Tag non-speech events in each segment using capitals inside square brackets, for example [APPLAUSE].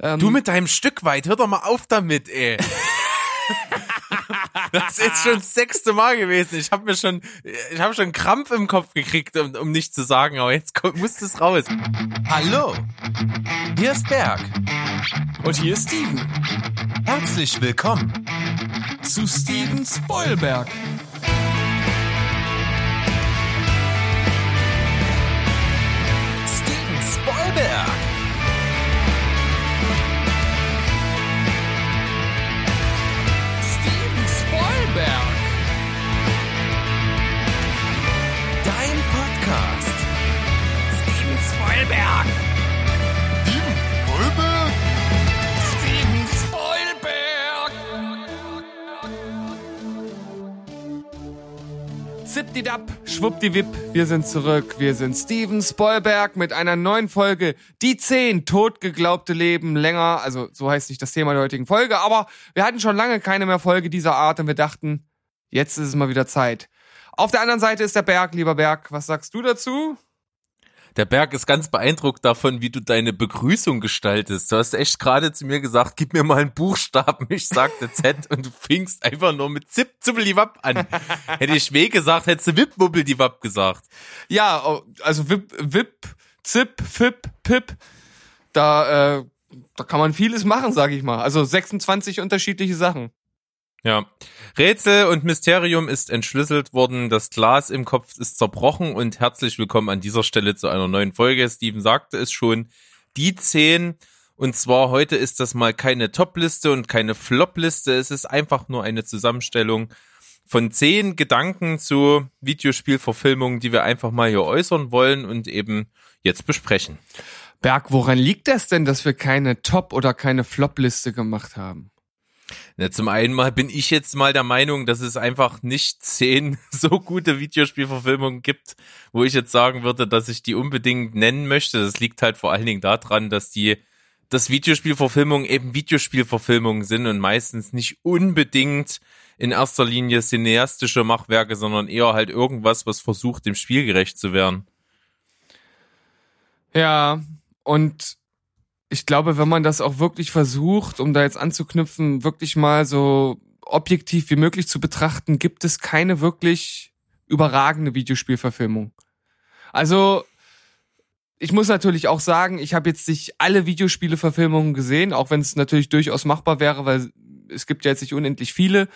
Ähm, Du mit deinem Stück weit, hör doch mal auf damit, ey. [LAUGHS] Das ist jetzt schon das sechste Mal gewesen. Ich habe mir schon, ich habe schon Krampf im Kopf gekriegt, um, um nicht zu sagen, aber jetzt kommt, muss es raus. Hallo, hier ist Berg. und hier ist Steven Herzlich willkommen. zu Steven Spoilberg. Steven Spoilberg. Podcast. Steven Spoilberg. Steven Spoilberg? Steven Spoilberg. Zipdidap, schwuppdiwip, wir sind zurück. Wir sind Steven Spoilberg mit einer neuen Folge. Die zehn totgeglaubte Leben länger. Also so heißt nicht das Thema der heutigen Folge, aber wir hatten schon lange keine mehr Folge dieser Art und wir dachten, jetzt ist es mal wieder Zeit. Auf der anderen Seite ist der Berg, lieber Berg. Was sagst du dazu? Der Berg ist ganz beeindruckt davon, wie du deine Begrüßung gestaltest. Du hast echt gerade zu mir gesagt, gib mir mal einen Buchstaben. Ich sagte Z [LAUGHS] und du fingst einfach nur mit Zip Zippeliwap an. Hätte ich W gesagt, hättest du Wip Wubbeldiwap gesagt. Ja, also Wip, Wip, Zip, Fip, Pip, da, äh, da kann man vieles machen, sag ich mal. Also 26 unterschiedliche Sachen. Ja. Rätsel und Mysterium ist entschlüsselt worden. Das Glas im Kopf ist zerbrochen und herzlich willkommen an dieser Stelle zu einer neuen Folge. Steven sagte es schon. Die zehn. Und zwar heute ist das mal keine Top-Liste und keine Flop-Liste. Es ist einfach nur eine Zusammenstellung von zehn Gedanken zu Videospielverfilmungen, die wir einfach mal hier äußern wollen und eben jetzt besprechen. Berg, woran liegt das denn, dass wir keine Top- oder keine Flop-Liste gemacht haben? Na, zum einen mal bin ich jetzt mal der Meinung, dass es einfach nicht zehn [LAUGHS] so gute Videospielverfilmungen gibt, wo ich jetzt sagen würde, dass ich die unbedingt nennen möchte. Das liegt halt vor allen Dingen daran, dass die, dass Videospielverfilmungen eben Videospielverfilmungen sind und meistens nicht unbedingt in erster Linie cineastische Machwerke, sondern eher halt irgendwas, was versucht, dem Spiel gerecht zu werden. Ja, und ich glaube, wenn man das auch wirklich versucht, um da jetzt anzuknüpfen, wirklich mal so objektiv wie möglich zu betrachten, gibt es keine wirklich überragende Videospielverfilmung. Also, ich muss natürlich auch sagen, ich habe jetzt nicht alle Videospieleverfilmungen gesehen, auch wenn es natürlich durchaus machbar wäre, weil es gibt ja jetzt nicht unendlich viele.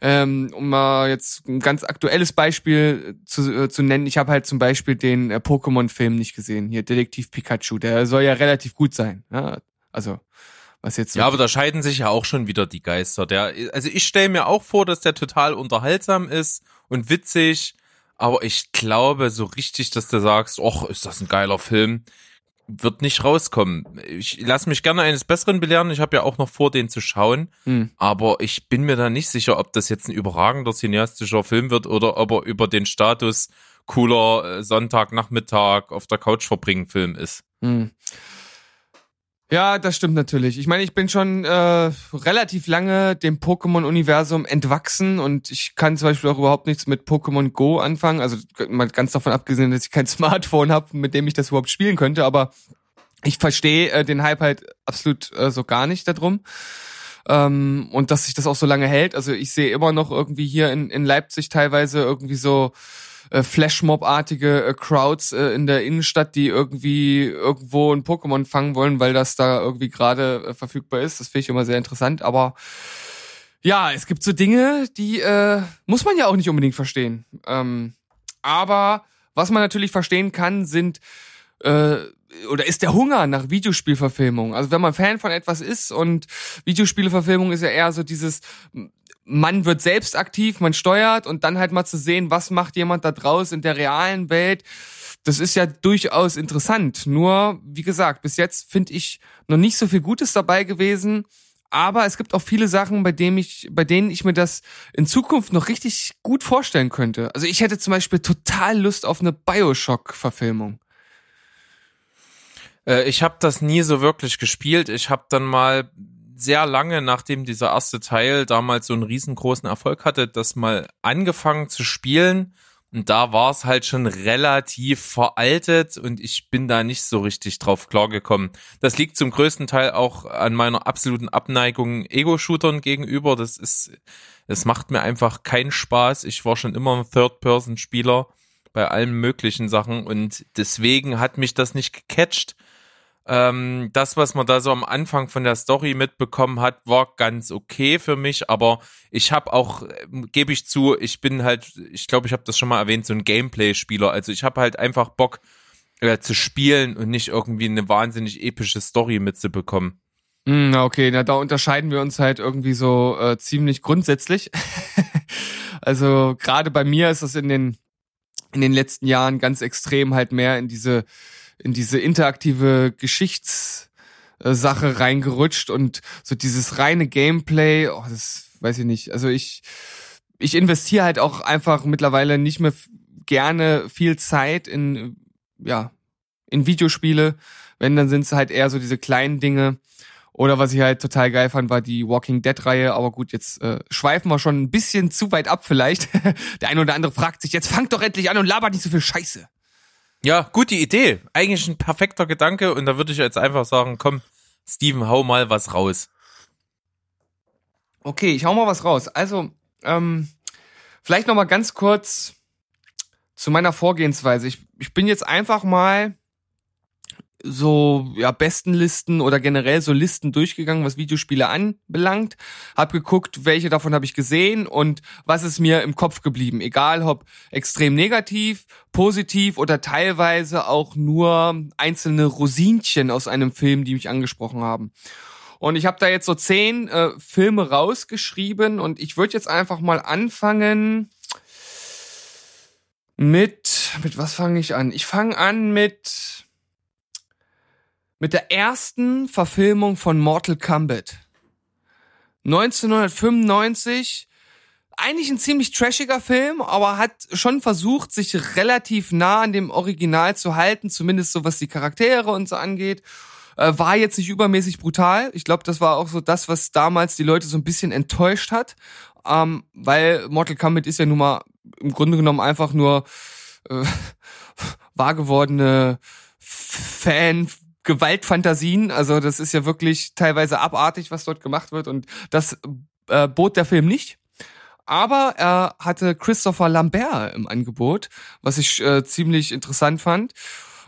Ähm, um mal jetzt ein ganz aktuelles Beispiel zu, äh, zu nennen, ich habe halt zum Beispiel den äh, Pokémon-Film nicht gesehen, hier Detektiv Pikachu, der soll ja relativ gut sein. Ja? Also, was jetzt Ja, aber da scheiden sich ja auch schon wieder die Geister. Der, also ich stelle mir auch vor, dass der total unterhaltsam ist und witzig, aber ich glaube so richtig, dass du sagst, och, ist das ein geiler Film, wird nicht rauskommen. Ich lasse mich gerne eines Besseren belehren. Ich habe ja auch noch vor, den zu schauen, Hm. aber ich bin mir da nicht sicher, ob das jetzt ein überragender cineastischer Film wird oder ob er über den Status cooler äh, Sonntagnachmittag auf der Couch verbringen Film ist. Hm. Ja, das stimmt natürlich. Ich meine, ich bin schon äh, relativ lange dem Pokémon-Universum entwachsen und ich kann zum Beispiel auch überhaupt nichts mit Pokémon Go anfangen. Also mal ganz davon abgesehen, dass ich kein [LAUGHS] Smartphone habe, mit dem ich das überhaupt spielen könnte. Aber ich verstehe äh, den Hype halt absolut äh, so gar nicht darum. Ähm, und dass sich das auch so lange hält. Also ich sehe immer noch irgendwie hier in, in Leipzig teilweise irgendwie so äh, Flashmob-artige äh, Crowds äh, in der Innenstadt, die irgendwie irgendwo ein Pokémon fangen wollen, weil das da irgendwie gerade äh, verfügbar ist. Das finde ich immer sehr interessant. Aber ja, es gibt so Dinge, die äh, muss man ja auch nicht unbedingt verstehen. Ähm, aber was man natürlich verstehen kann, sind äh, oder ist der Hunger nach Videospielverfilmung. Also wenn man Fan von etwas ist und Videospieleverfilmung ist ja eher so dieses man wird selbst aktiv, man steuert und dann halt mal zu sehen, was macht jemand da draus in der realen Welt. Das ist ja durchaus interessant. Nur, wie gesagt, bis jetzt finde ich noch nicht so viel Gutes dabei gewesen. Aber es gibt auch viele Sachen, bei denen ich, bei denen ich mir das in Zukunft noch richtig gut vorstellen könnte. Also ich hätte zum Beispiel total Lust auf eine Bioshock-Verfilmung. Äh, ich habe das nie so wirklich gespielt. Ich habe dann mal sehr lange, nachdem dieser erste Teil damals so einen riesengroßen Erfolg hatte, das mal angefangen zu spielen Und da war es halt schon relativ veraltet und ich bin da nicht so richtig drauf klargekommen. Das liegt zum größten Teil auch an meiner absoluten Abneigung Ego-Shootern gegenüber. Das ist, es macht mir einfach keinen Spaß. Ich war schon immer ein Third-Person-Spieler bei allen möglichen Sachen und deswegen hat mich das nicht gecatcht. Ähm, das, was man da so am Anfang von der Story mitbekommen hat, war ganz okay für mich, aber ich habe auch, äh, gebe ich zu, ich bin halt, ich glaube, ich habe das schon mal erwähnt, so ein Gameplay-Spieler. Also ich habe halt einfach Bock äh, zu spielen und nicht irgendwie eine wahnsinnig epische Story mitzubekommen. Mm, okay, na da unterscheiden wir uns halt irgendwie so äh, ziemlich grundsätzlich. [LAUGHS] also gerade bei mir ist das in den in den letzten Jahren ganz extrem halt mehr in diese in diese interaktive Geschichtssache reingerutscht und so dieses reine Gameplay, oh, das weiß ich nicht. Also ich, ich investiere halt auch einfach mittlerweile nicht mehr gerne viel Zeit in, ja, in Videospiele. Wenn, dann sind es halt eher so diese kleinen Dinge. Oder was ich halt total geil fand, war die Walking Dead-Reihe. Aber gut, jetzt äh, schweifen wir schon ein bisschen zu weit ab vielleicht. [LAUGHS] Der eine oder andere fragt sich, jetzt fangt doch endlich an und labert nicht so viel Scheiße. Ja, gute Idee. Eigentlich ein perfekter Gedanke und da würde ich jetzt einfach sagen, komm, Steven, hau mal was raus. Okay, ich hau mal was raus. Also, ähm, vielleicht noch mal ganz kurz zu meiner Vorgehensweise. Ich, ich bin jetzt einfach mal so ja Bestenlisten oder generell so Listen durchgegangen, was Videospiele anbelangt, hab geguckt, welche davon habe ich gesehen und was ist mir im Kopf geblieben, egal ob extrem negativ, positiv oder teilweise auch nur einzelne Rosinchen aus einem Film, die mich angesprochen haben. Und ich habe da jetzt so zehn äh, Filme rausgeschrieben und ich würde jetzt einfach mal anfangen mit mit was fange ich an? Ich fange an mit mit der ersten Verfilmung von Mortal Kombat. 1995 eigentlich ein ziemlich trashiger Film, aber hat schon versucht, sich relativ nah an dem Original zu halten, zumindest so was die Charaktere und so angeht. Äh, war jetzt nicht übermäßig brutal. Ich glaube, das war auch so das, was damals die Leute so ein bisschen enttäuscht hat, ähm, weil Mortal Kombat ist ja nun mal im Grunde genommen einfach nur äh, [LAUGHS] wahrgewordene Fan Gewaltfantasien. Also das ist ja wirklich teilweise abartig, was dort gemacht wird. Und das äh, bot der Film nicht. Aber er hatte Christopher Lambert im Angebot, was ich äh, ziemlich interessant fand.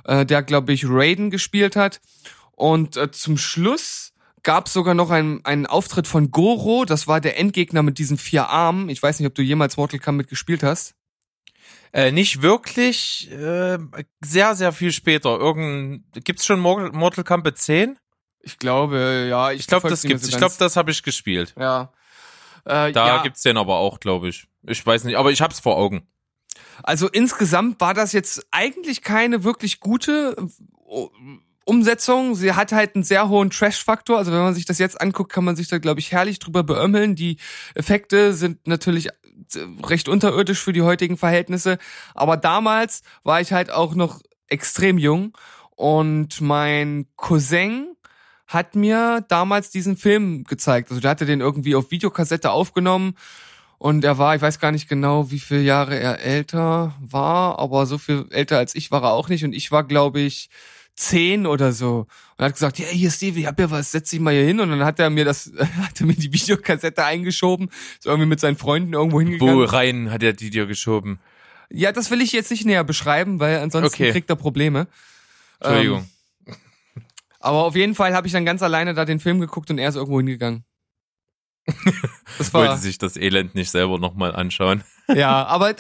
Äh, der, glaube ich, Raiden gespielt hat. Und äh, zum Schluss gab es sogar noch einen, einen Auftritt von Goro. Das war der Endgegner mit diesen vier Armen. Ich weiß nicht, ob du jemals Mortal Kombat gespielt hast. Äh, nicht wirklich, äh, sehr, sehr viel später. Irgend, gibt's schon Mortal Kombat 10? Ich glaube, ja. Ich, ich glaube, das gibt's. Ich glaube, das habe ich gespielt. Ja. Äh, da ja. gibt's den aber auch, glaube ich. Ich weiß nicht, aber ich hab's vor Augen. Also insgesamt war das jetzt eigentlich keine wirklich gute Umsetzung. Sie hat halt einen sehr hohen Trash-Faktor. Also wenn man sich das jetzt anguckt, kann man sich da, glaube ich, herrlich drüber beömmeln. Die Effekte sind natürlich recht unterirdisch für die heutigen Verhältnisse. Aber damals war ich halt auch noch extrem jung und mein Cousin hat mir damals diesen Film gezeigt. Also der hatte den irgendwie auf Videokassette aufgenommen und er war, ich weiß gar nicht genau, wie viele Jahre er älter war, aber so viel älter als ich war er auch nicht und ich war, glaube ich, zehn oder so und hat gesagt, ja, hier Steve, ich hab ja was, setz dich mal hier hin und dann hat er mir das, [LAUGHS] hat er mir die Videokassette eingeschoben, ist irgendwie mit seinen Freunden irgendwo hingegangen. Wo rein hat er die dir geschoben? Ja, das will ich jetzt nicht näher beschreiben, weil ansonsten okay. kriegt er Probleme. Entschuldigung. Ähm, aber auf jeden Fall habe ich dann ganz alleine da den Film geguckt und er ist irgendwo hingegangen. [LAUGHS] Das war, Wollte sich das Elend nicht selber nochmal anschauen. Ja, aber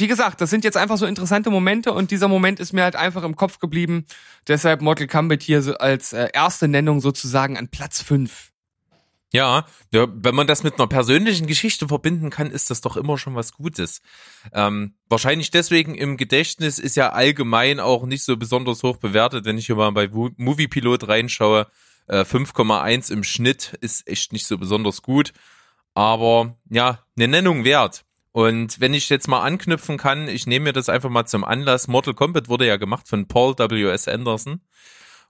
wie gesagt, das sind jetzt einfach so interessante Momente und dieser Moment ist mir halt einfach im Kopf geblieben. Deshalb Mortal Kombat hier als äh, erste Nennung sozusagen an Platz 5. Ja, ja, wenn man das mit einer persönlichen Geschichte verbinden kann, ist das doch immer schon was Gutes. Ähm, wahrscheinlich deswegen im Gedächtnis ist ja allgemein auch nicht so besonders hoch bewertet, wenn ich hier mal bei Moviepilot reinschaue. Äh, 5,1 im Schnitt ist echt nicht so besonders gut. Aber ja, eine Nennung wert. Und wenn ich jetzt mal anknüpfen kann, ich nehme mir das einfach mal zum Anlass. Mortal Kombat wurde ja gemacht von Paul W.S. Anderson.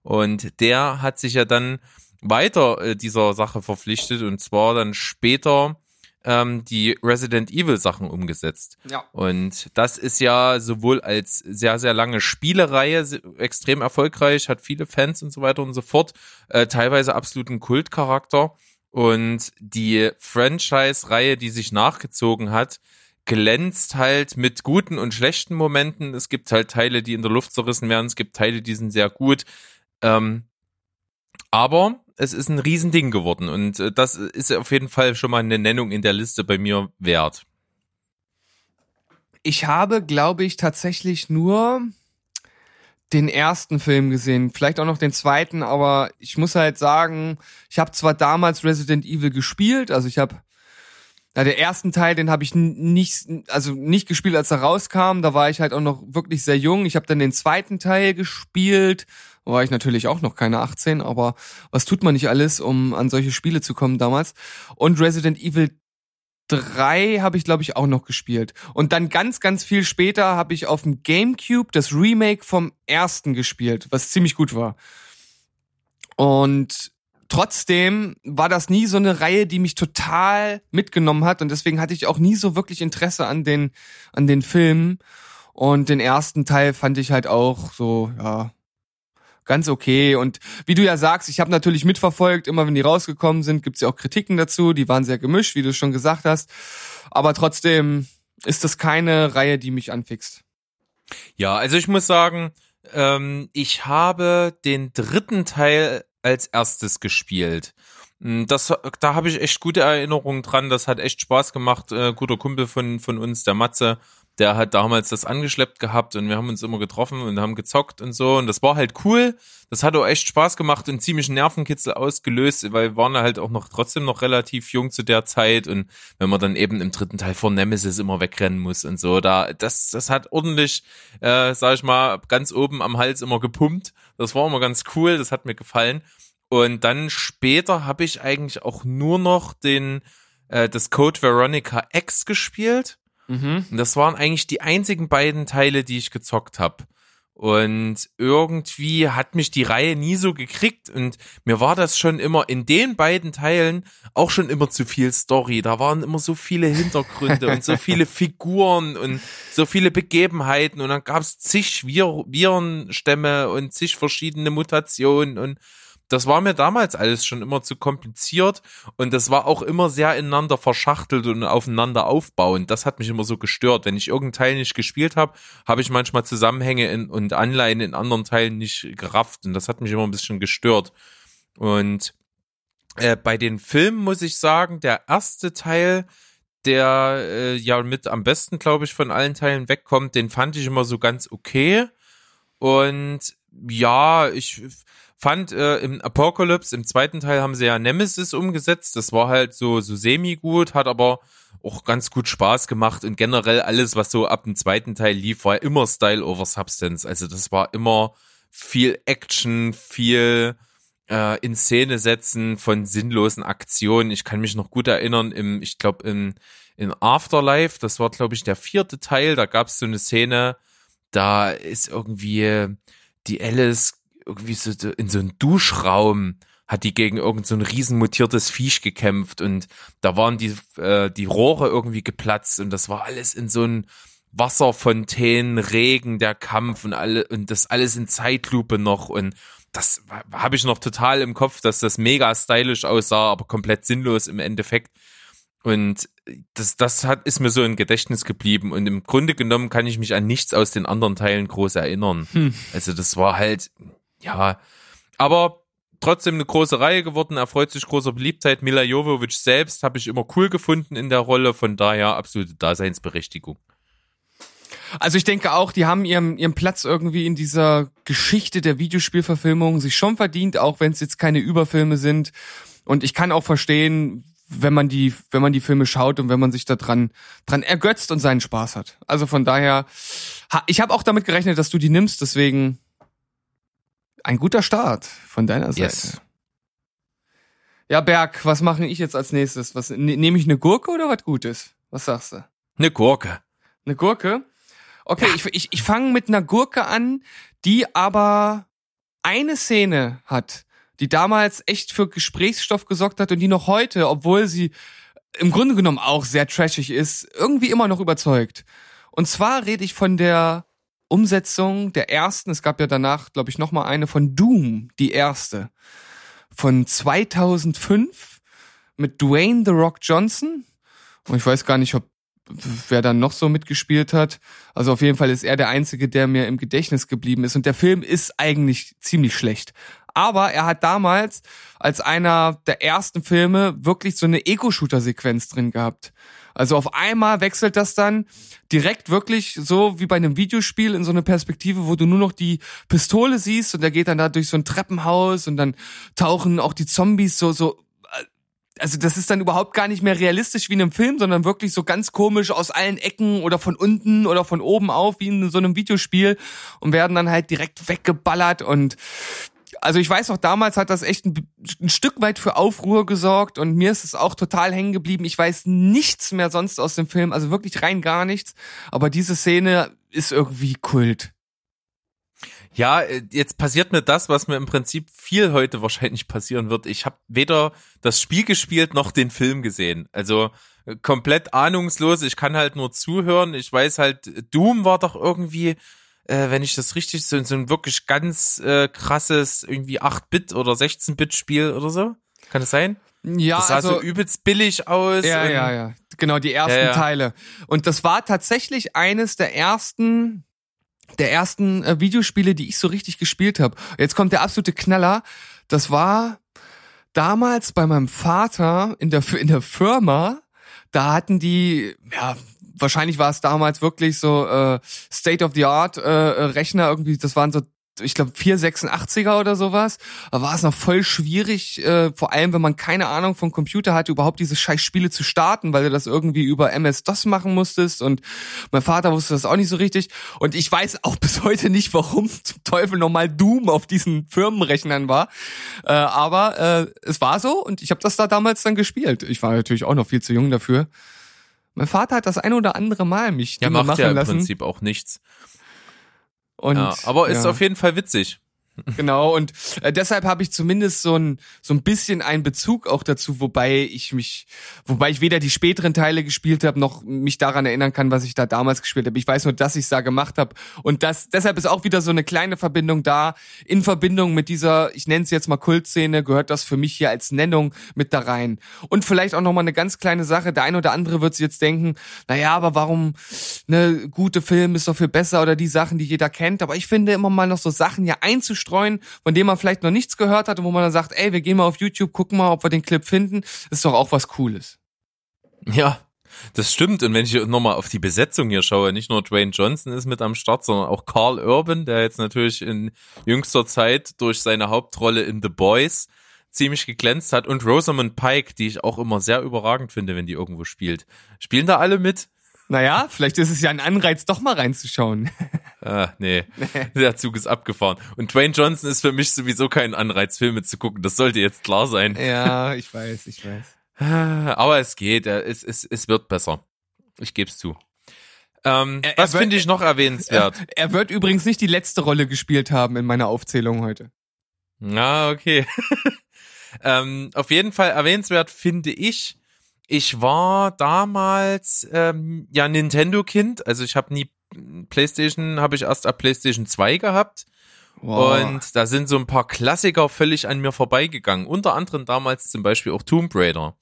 Und der hat sich ja dann weiter äh, dieser Sache verpflichtet und zwar dann später ähm, die Resident Evil Sachen umgesetzt. Ja. Und das ist ja sowohl als sehr, sehr lange Spielereihe extrem erfolgreich, hat viele Fans und so weiter und so fort, äh, teilweise absoluten Kultcharakter. Und die Franchise-Reihe, die sich nachgezogen hat, glänzt halt mit guten und schlechten Momenten. Es gibt halt Teile, die in der Luft zerrissen werden, es gibt Teile, die sind sehr gut. Ähm, aber es ist ein Riesending geworden und äh, das ist auf jeden Fall schon mal eine Nennung in der Liste bei mir wert. Ich habe, glaube ich, tatsächlich nur den ersten Film gesehen, vielleicht auch noch den zweiten, aber ich muss halt sagen, ich habe zwar damals Resident Evil gespielt, also ich habe ja, der ersten Teil, den habe ich nicht, also nicht gespielt, als er rauskam. Da war ich halt auch noch wirklich sehr jung. Ich habe dann den zweiten Teil gespielt. Da war ich natürlich auch noch keine 18, aber was tut man nicht alles, um an solche Spiele zu kommen damals? Und Resident Evil 3 habe ich, glaube ich, auch noch gespielt. Und dann ganz, ganz viel später habe ich auf dem GameCube das Remake vom ersten gespielt, was ziemlich gut war. Und trotzdem war das nie so eine Reihe, die mich total mitgenommen hat und deswegen hatte ich auch nie so wirklich Interesse an den an den Filmen und den ersten Teil fand ich halt auch so ja ganz okay und wie du ja sagst, ich habe natürlich mitverfolgt, immer wenn die rausgekommen sind, gibt's ja auch Kritiken dazu, die waren sehr gemischt, wie du schon gesagt hast, aber trotzdem ist das keine Reihe, die mich anfixt. Ja, also ich muss sagen, ähm, ich habe den dritten Teil als erstes gespielt. Hm, das, da habe ich echt gute Erinnerungen dran. Das hat echt Spaß gemacht. Äh, guter Kumpel von, von uns, der Matze, der hat damals das angeschleppt gehabt und wir haben uns immer getroffen und haben gezockt und so. Und das war halt cool. Das hat auch echt Spaß gemacht und ziemlich Nervenkitzel ausgelöst, weil wir waren halt auch noch trotzdem noch relativ jung zu der Zeit. Und wenn man dann eben im dritten Teil vor Nemesis immer wegrennen muss und so, da, das, das hat ordentlich, äh, sag ich mal, ganz oben am Hals immer gepumpt. Das war immer ganz cool, das hat mir gefallen. Und dann später habe ich eigentlich auch nur noch den äh, das Code Veronica X gespielt. Mhm. Und das waren eigentlich die einzigen beiden Teile, die ich gezockt habe. Und irgendwie hat mich die Reihe nie so gekriegt und mir war das schon immer in den beiden Teilen auch schon immer zu viel Story. Da waren immer so viele Hintergründe und so viele [LAUGHS] Figuren und so viele Begebenheiten und dann gab es zig Vir Virenstämme und zig verschiedene Mutationen und das war mir damals alles schon immer zu kompliziert und das war auch immer sehr ineinander verschachtelt und aufeinander aufbauend. Das hat mich immer so gestört. Wenn ich irgendeinen Teil nicht gespielt habe, habe ich manchmal Zusammenhänge in, und Anleihen in anderen Teilen nicht gerafft und das hat mich immer ein bisschen gestört. Und äh, bei den Filmen muss ich sagen, der erste Teil, der äh, ja mit am besten, glaube ich, von allen Teilen wegkommt, den fand ich immer so ganz okay. Und ja, ich fand äh, im Apocalypse, im zweiten Teil haben sie ja Nemesis umgesetzt. Das war halt so, so semi-gut, hat aber auch ganz gut Spaß gemacht und generell alles, was so ab dem zweiten Teil lief, war immer Style over Substance. Also das war immer viel Action, viel äh, in Szene setzen von sinnlosen Aktionen. Ich kann mich noch gut erinnern, im, ich glaube, in, in Afterlife, das war, glaube ich, der vierte Teil, da gab es so eine Szene, da ist irgendwie die Alice irgendwie so in so einem Duschraum hat die gegen irgend so ein riesenmutiertes Viech gekämpft und da waren die, äh, die Rohre irgendwie geplatzt und das war alles in so einem Wasserfontänen, Regen, der Kampf und alle und das alles in Zeitlupe noch und das habe ich noch total im Kopf, dass das mega stylisch aussah, aber komplett sinnlos im Endeffekt. Und das, das hat, ist mir so im Gedächtnis geblieben. Und im Grunde genommen kann ich mich an nichts aus den anderen Teilen groß erinnern. Hm. Also das war halt, ja, aber trotzdem eine große Reihe geworden, erfreut sich großer Beliebtheit. Mila Jovovic selbst habe ich immer cool gefunden in der Rolle, von daher absolute Daseinsberechtigung. Also ich denke auch, die haben ihren, ihren Platz irgendwie in dieser Geschichte der Videospielverfilmung sich schon verdient, auch wenn es jetzt keine Überfilme sind. Und ich kann auch verstehen, wenn man die, wenn man die Filme schaut und wenn man sich da dran, dran ergötzt und seinen Spaß hat. Also von daher, ich habe auch damit gerechnet, dass du die nimmst, deswegen ein guter Start von deiner Seite. Yes. Ja, Berg, was mache ich jetzt als nächstes? Was ne, nehme ich eine Gurke oder was Gutes? Was sagst du? Eine Gurke. Eine Gurke? Okay, ja. ich, ich, ich fange mit einer Gurke an, die aber eine Szene hat, die damals echt für Gesprächsstoff gesorgt hat und die noch heute, obwohl sie im Grunde genommen auch sehr trashig ist, irgendwie immer noch überzeugt. Und zwar rede ich von der Umsetzung der ersten, es gab ja danach, glaube ich, nochmal eine von Doom, die erste. Von 2005 mit Dwayne The Rock Johnson. Und ich weiß gar nicht, ob wer dann noch so mitgespielt hat. Also auf jeden Fall ist er der Einzige, der mir im Gedächtnis geblieben ist. Und der Film ist eigentlich ziemlich schlecht. Aber er hat damals als einer der ersten Filme wirklich so eine Ego-Shooter-Sequenz drin gehabt. Also auf einmal wechselt das dann direkt wirklich so wie bei einem Videospiel in so eine Perspektive, wo du nur noch die Pistole siehst und der geht dann da durch so ein Treppenhaus und dann tauchen auch die Zombies so, so also das ist dann überhaupt gar nicht mehr realistisch wie in einem Film, sondern wirklich so ganz komisch aus allen Ecken oder von unten oder von oben auf wie in so einem Videospiel und werden dann halt direkt weggeballert und also ich weiß noch, damals hat das echt ein, ein, Stück weit für Aufruhr gesorgt und mir ist es auch total hängen geblieben. Ich weiß nichts mehr sonst aus dem Film, also wirklich rein gar nichts. Aber diese Szene ist irgendwie Kult. Ja, äh, jetzt passiert mir das, was mir im Prinzip viel heute wahrscheinlich passieren wird. Ich habe weder das Spiel gespielt noch den Film gesehen. Also äh, komplett ahnungslos. Ich kann halt nur zuhören. Ich weiß halt, Doom war doch irgendwie, äh, wenn ich das richtig so, so ein wirklich ganz äh, krasses irgendwie 8-Bit oder 16-Bit-Spiel oder so. Kann das sein? Ja, das sah also, so übelst billig aus. Ja, ja, ja. Genau, die ersten ja, ja. Teile. Und das war tatsächlich eines der ersten der ersten äh, Videospiele, die ich so richtig gespielt habe. Jetzt kommt der absolute Knaller. Das war damals bei meinem Vater in der in der Firma. Da hatten die ja wahrscheinlich war es damals wirklich so äh, State of the Art äh, Rechner irgendwie. Das waren so ich glaube 486er oder sowas, da war es noch voll schwierig, äh, vor allem wenn man keine Ahnung vom Computer hatte, überhaupt diese scheiß Spiele zu starten, weil du das irgendwie über MS-DOS machen musstest und mein Vater wusste das auch nicht so richtig und ich weiß auch [LAUGHS] bis heute nicht, warum zum Teufel nochmal Doom auf diesen Firmenrechnern war, äh, aber äh, es war so und ich habe das da damals dann gespielt. Ich war natürlich auch noch viel zu jung dafür. Mein Vater hat das ein oder andere Mal mich ja, macht machen ja im lassen. Prinzip auch nichts. Und, ja, aber ist ja. auf jeden Fall witzig. Genau, und äh, deshalb habe ich zumindest so ein, so ein bisschen einen Bezug auch dazu, wobei ich mich, wobei ich weder die späteren Teile gespielt habe, noch mich daran erinnern kann, was ich da damals gespielt habe. Ich weiß nur, dass ich es da gemacht habe. Und das, deshalb ist auch wieder so eine kleine Verbindung da. In Verbindung mit dieser, ich nenne es jetzt mal Kultszene, gehört das für mich hier als Nennung mit da rein. Und vielleicht auch nochmal eine ganz kleine Sache. Der ein oder andere wird sich jetzt denken, naja, aber warum, ne, gute Film ist doch viel besser oder die Sachen, die jeder kennt. Aber ich finde immer mal noch so Sachen ja einzustreuen, von denen man vielleicht noch nichts gehört hat und wo man dann sagt, ey, wir gehen mal auf YouTube, gucken mal, ob wir den Clip finden. ist doch auch was Cooles. Ja, das stimmt. Und wenn ich nochmal auf die Besetzung hier schaue, nicht nur Dwayne Johnson ist mit am Start, sondern auch Carl Urban, der jetzt natürlich in jüngster Zeit durch seine Hauptrolle in The Boys ziemlich geglänzt hat und Rosamund Pike, die ich auch immer sehr überragend finde, wenn die irgendwo spielt. Spielen da alle mit? Naja, vielleicht ist es ja ein Anreiz, doch mal reinzuschauen. [LAUGHS] Ah, [LAUGHS] nee. Der Zug ist abgefahren. Und Dwayne Johnson ist für mich sowieso kein Anreiz, Filme zu gucken. Das sollte jetzt klar sein. Ja, [LAUGHS] ich weiß, ich weiß. Aber es geht, es, es, es wird besser. Ich gebe es zu. Ähm, Er- er was finde ich noch erwähnenswert? [LAUGHS] Er wird übrigens nicht die letzte Rolle gespielt haben in meiner Aufzählung heute. Ah, okay. ähm, auf jeden Fall erwähnenswert finde ich, ich war damals ähm, ja Nintendo-Kind, also ich habe nie PlayStation, habe ich erst ab PlayStation 2 gehabt. Und da sind so ein paar Klassiker völlig an mir vorbeigegangen. Unter anderem damals zum Beispiel auch Tomb Raider.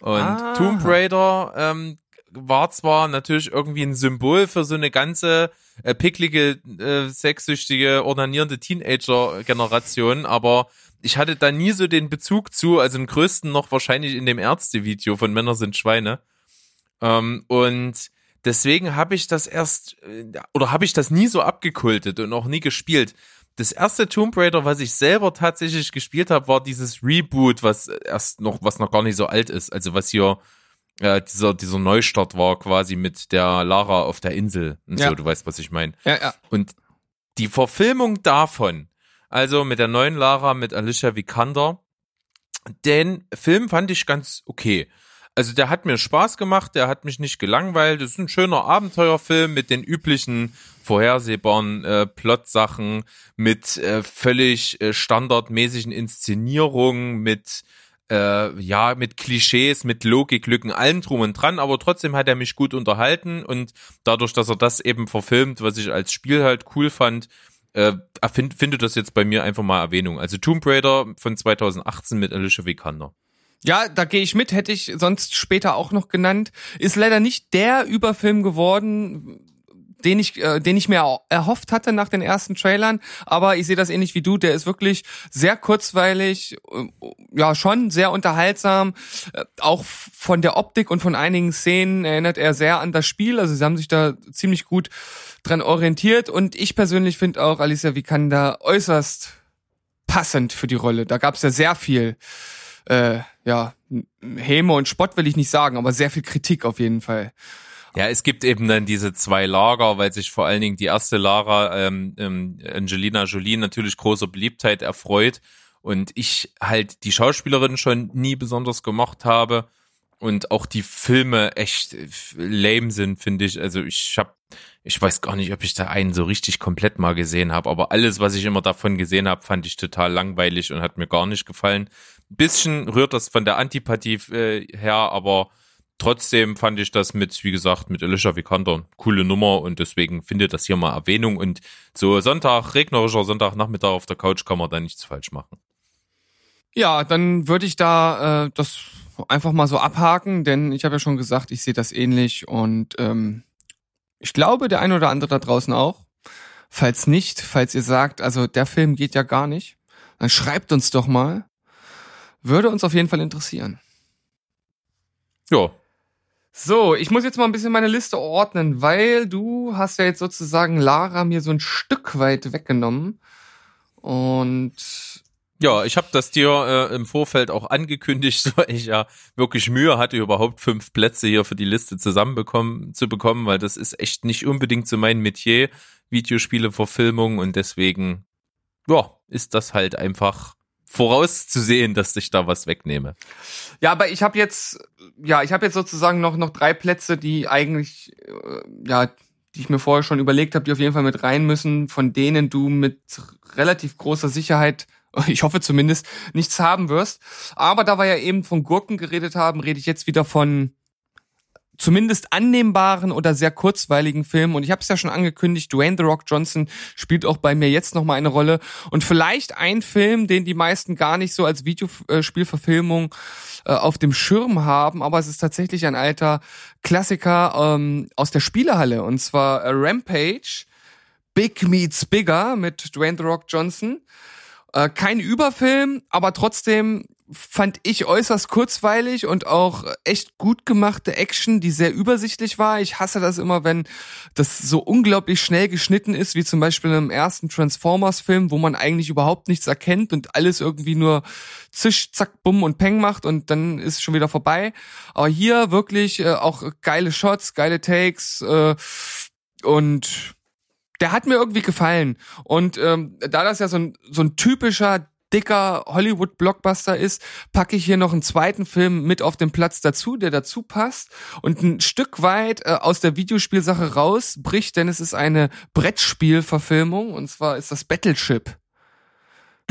Und Ah. Tomb Raider ähm, war zwar natürlich irgendwie ein Symbol für so eine ganze äh, picklige, äh, sexsüchtige, ordinierende Teenager-Generation, aber ich hatte da nie so den Bezug zu, also im größten noch wahrscheinlich in dem Ärzte-Video von Männer sind Schweine. Ähm, und deswegen habe ich das erst, äh, oder habe ich das nie so abgekultet und auch nie gespielt. Das erste Tomb Raider, was ich selber tatsächlich gespielt habe, war dieses Reboot, was erst noch, was noch gar nicht so alt ist. Also was hier äh, dieser, dieser Neustart war quasi mit der Lara auf der Insel und Ja. so, du weißt, was ich meine. Ja, ja. Und die Verfilmung davon, also mit der neuen Lara, mit Alicia Vikander, den Film fand ich ganz okay. Also der hat mir Spaß gemacht, der hat mich nicht gelangweilt. Das ist ein schöner Abenteuerfilm mit den üblichen vorhersehbaren äh, Plotsachen, mit äh, völlig äh, standardmäßigen Inszenierungen, mit äh, ja, mit Klischees, mit Logiklücken, allem drum und dran, aber trotzdem hat er mich gut unterhalten und dadurch, dass er das eben verfilmt, was ich als Spiel halt cool fand, äh, find, findet das jetzt bei mir einfach mal Erwähnung. Also Tomb Raider von 2018 mit Alicia Vikander. Ja, da gehe ich mit, hätte ich sonst später auch noch genannt. Ist leider nicht der Überfilm geworden, den ich, äh, den ich mir erhofft hatte nach den ersten Trailern. Aber ich sehe das ähnlich wie du. Der ist wirklich sehr kurzweilig, äh, ja schon sehr unterhaltsam. Äh, auch von der Optik und von einigen Szenen erinnert er sehr an das Spiel. Also sie haben sich da ziemlich gut dran orientiert. Und ich persönlich finde auch Alicia Vikander äußerst passend für die Rolle. Da gab es ja sehr viel, äh, ja, Häme und Spott will ich nicht sagen, aber sehr viel Kritik auf jeden Fall. Ja, es gibt eben dann diese zwei Lager, weil sich vor allen Dingen die erste Lara, ähm, ähm, Angelina Jolie, natürlich großer Beliebtheit erfreut und ich halt die Schauspielerin schon nie besonders gemocht habe und auch die Filme echt lame sind, finde ich. Also ich habe, ich weiß gar nicht, ob ich da einen so richtig komplett mal gesehen habe, aber alles, was ich immer davon gesehen habe, fand ich total langweilig und hat mir gar nicht gefallen. Ein bisschen rührt das von der Antipathie äh, her, aber trotzdem fand ich das mit, wie gesagt, mit Alicia Vikander coole Nummer und deswegen findet das hier mal Erwähnung und so Sonntag, regnerischer Sonntagnachmittag auf der Couch kann man da nichts falsch machen. Ja, dann würde ich da äh, das einfach mal so abhaken, denn ich habe ja schon gesagt, ich sehe das ähnlich und ähm, ich glaube, der ein oder andere da draußen auch. Falls nicht, falls ihr sagt, also der Film geht ja gar nicht, dann schreibt uns doch mal. Würde uns auf jeden Fall interessieren. Ja, so, ich muss jetzt mal ein bisschen meine Liste ordnen, weil du hast ja jetzt sozusagen Lara mir so ein Stück weit weggenommen. Und ja, ich habe das dir äh, im Vorfeld auch angekündigt, [LAUGHS] weil ich ja wirklich Mühe hatte, überhaupt fünf Plätze hier für die Liste zusammenbekommen zu bekommen, weil das ist echt nicht unbedingt so mein Metier, Videospiele, Verfilmung und deswegen, ja, ist das halt einfach vorauszusehen, dass ich da was wegnehme. Ja, aber ich habe jetzt, ja, ich habe jetzt sozusagen noch noch drei Plätze, die eigentlich, äh, ja, die ich mir vorher schon überlegt habe, die auf jeden Fall mit rein müssen, von denen du mit relativ großer Sicherheit [LAUGHS] ich hoffe zumindest, nichts haben wirst. Aber da wir ja eben von Gurken geredet haben, rede ich jetzt wieder von zumindest annehmbaren oder sehr kurzweiligen Film. Und ich habe es ja schon angekündigt, Dwayne The Rock Johnson spielt auch bei mir jetzt nochmal eine Rolle. Und vielleicht ein Film, den die meisten gar nicht so als Videospielverfilmung äh, auf dem Schirm haben, aber es ist tatsächlich ein alter Klassiker ähm, aus der Spielehalle. Und zwar äh, Rampage, Big Meets Bigger mit Dwayne The Rock Johnson. Äh, kein Überfilm, aber trotzdem fand ich äußerst kurzweilig und auch echt gut gemachte Action, die sehr übersichtlich war. Ich hasse das immer, wenn das so unglaublich schnell geschnitten ist, wie zum Beispiel im ersten Transformers-Film, wo man eigentlich überhaupt nichts erkennt und alles irgendwie nur zisch, zack, bumm und peng macht und dann ist schon wieder vorbei. Aber hier wirklich äh, auch geile Shots, geile Takes äh, und der hat mir irgendwie gefallen. Und ähm, da das ja so ein, so ein typischer dicker Hollywood-Blockbuster ist, packe ich hier noch einen zweiten Film mit auf den Platz dazu, der dazu passt und ein Stück weit äh, aus der Videospielsache rausbricht, denn es ist eine Brettspielverfilmung und zwar ist das Battleship.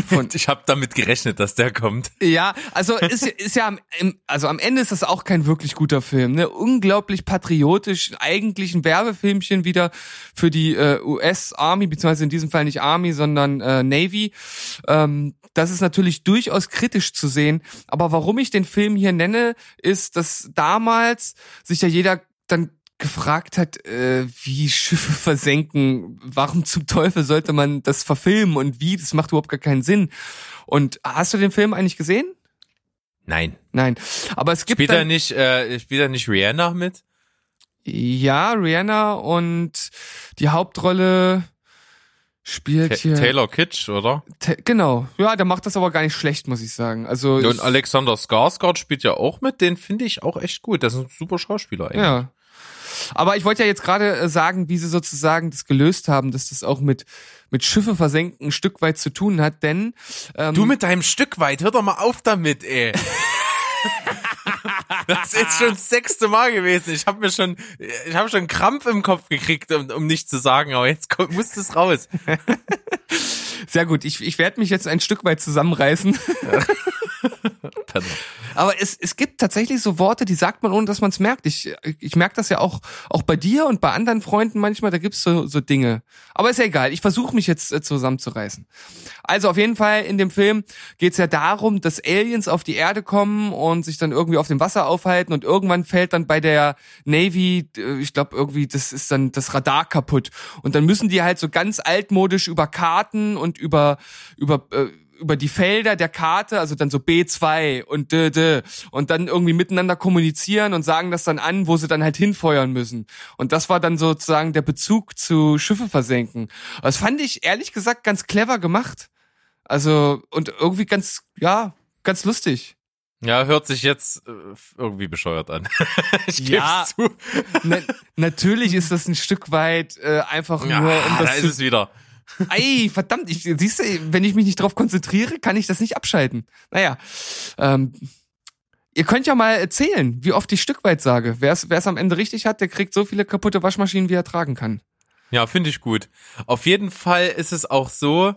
Von [LAUGHS] ich habe damit gerechnet, dass der kommt. Ja, also ist, ist ja am, also am Ende ist das auch kein wirklich guter Film. Ne? Unglaublich patriotisch, eigentlich ein Werbefilmchen wieder für die äh, US Army, beziehungsweise in diesem Fall nicht Army, sondern äh, Navy. Ähm, das ist natürlich durchaus kritisch zu sehen. Aber warum ich den Film hier nenne, ist, dass damals sich ja jeder dann gefragt hat, äh, wie Schiffe versenken, warum zum Teufel sollte man das verfilmen und wie, das macht überhaupt gar keinen Sinn. Und hast du den Film eigentlich gesehen? Nein. Nein. Aber es gibt. Spielt er nicht, äh, spielt er nicht Rihanna mit? Ja, Rihanna und die Hauptrolle spielt hier. Taylor Kitsch, oder? Ta genau. Ja, der macht das aber gar nicht schlecht, muss ich sagen. Also. Und Alexander Skarsgård spielt ja auch mit, den finde ich auch echt gut. Das ist ein super Schauspieler eigentlich. Ja. Aber ich wollte ja jetzt gerade äh, sagen, wie sie sozusagen das gelöst haben, dass das auch mit mit Schiffe versenken ein Stück weit zu tun hat, denn ähm, du mit deinem Stück weit, hör doch mal auf damit, ey. [LAUGHS] das ist jetzt schon das sechste Mal gewesen. Ich habe mir schon, ich habe schon Krampf im Kopf gekriegt, um, um nicht zu sagen, aber jetzt kommt, muss es raus. [LAUGHS] Sehr gut. Ich, ich werde mich jetzt ein Stück weit zusammenreißen. [LAUGHS] Aber es, es gibt tatsächlich so Worte, die sagt man, ohne dass man es merkt. Ich, ich merke das ja auch, auch bei dir und bei anderen Freunden manchmal, da gibt's so, so Dinge. Aber ist ja egal, ich versuche mich jetzt äh, zusammenzureißen. Also auf jeden Fall in dem Film geht's ja darum, dass Aliens auf die Erde kommen und sich dann irgendwie auf dem Wasser aufhalten und irgendwann fällt dann bei der Navy, äh, ich glaube irgendwie, das ist dann das Radar kaputt. Und dann müssen die halt so ganz altmodisch über Karten und über, über, äh, über die Felder der Karte, also dann so B2 und d, d, und dann irgendwie miteinander kommunizieren und sagen das dann an, wo sie dann halt hinfeuern müssen. Und das war dann sozusagen der Bezug zu Schiffe versenken. Das fand ich ehrlich gesagt ganz clever gemacht. Also, und irgendwie ganz, ja, ganz lustig. Ja, hört sich jetzt äh, irgendwie bescheuert an. [LAUGHS] ich ja, zu. Na, natürlich ist das ein Stück weit äh, einfach ja, nur, um das da ist zu es wieder. Ey, verdammt, ich, siehst du, wenn ich mich nicht drauf konzentriere, kann ich das nicht abschalten. Naja, ähm, ihr könnt ja mal erzählen, wie oft ich Stück weit sage. Wer es am Ende richtig hat, der kriegt so viele kaputte Waschmaschinen, wie er tragen kann. Ja, finde ich gut. Auf jeden Fall ist es auch so,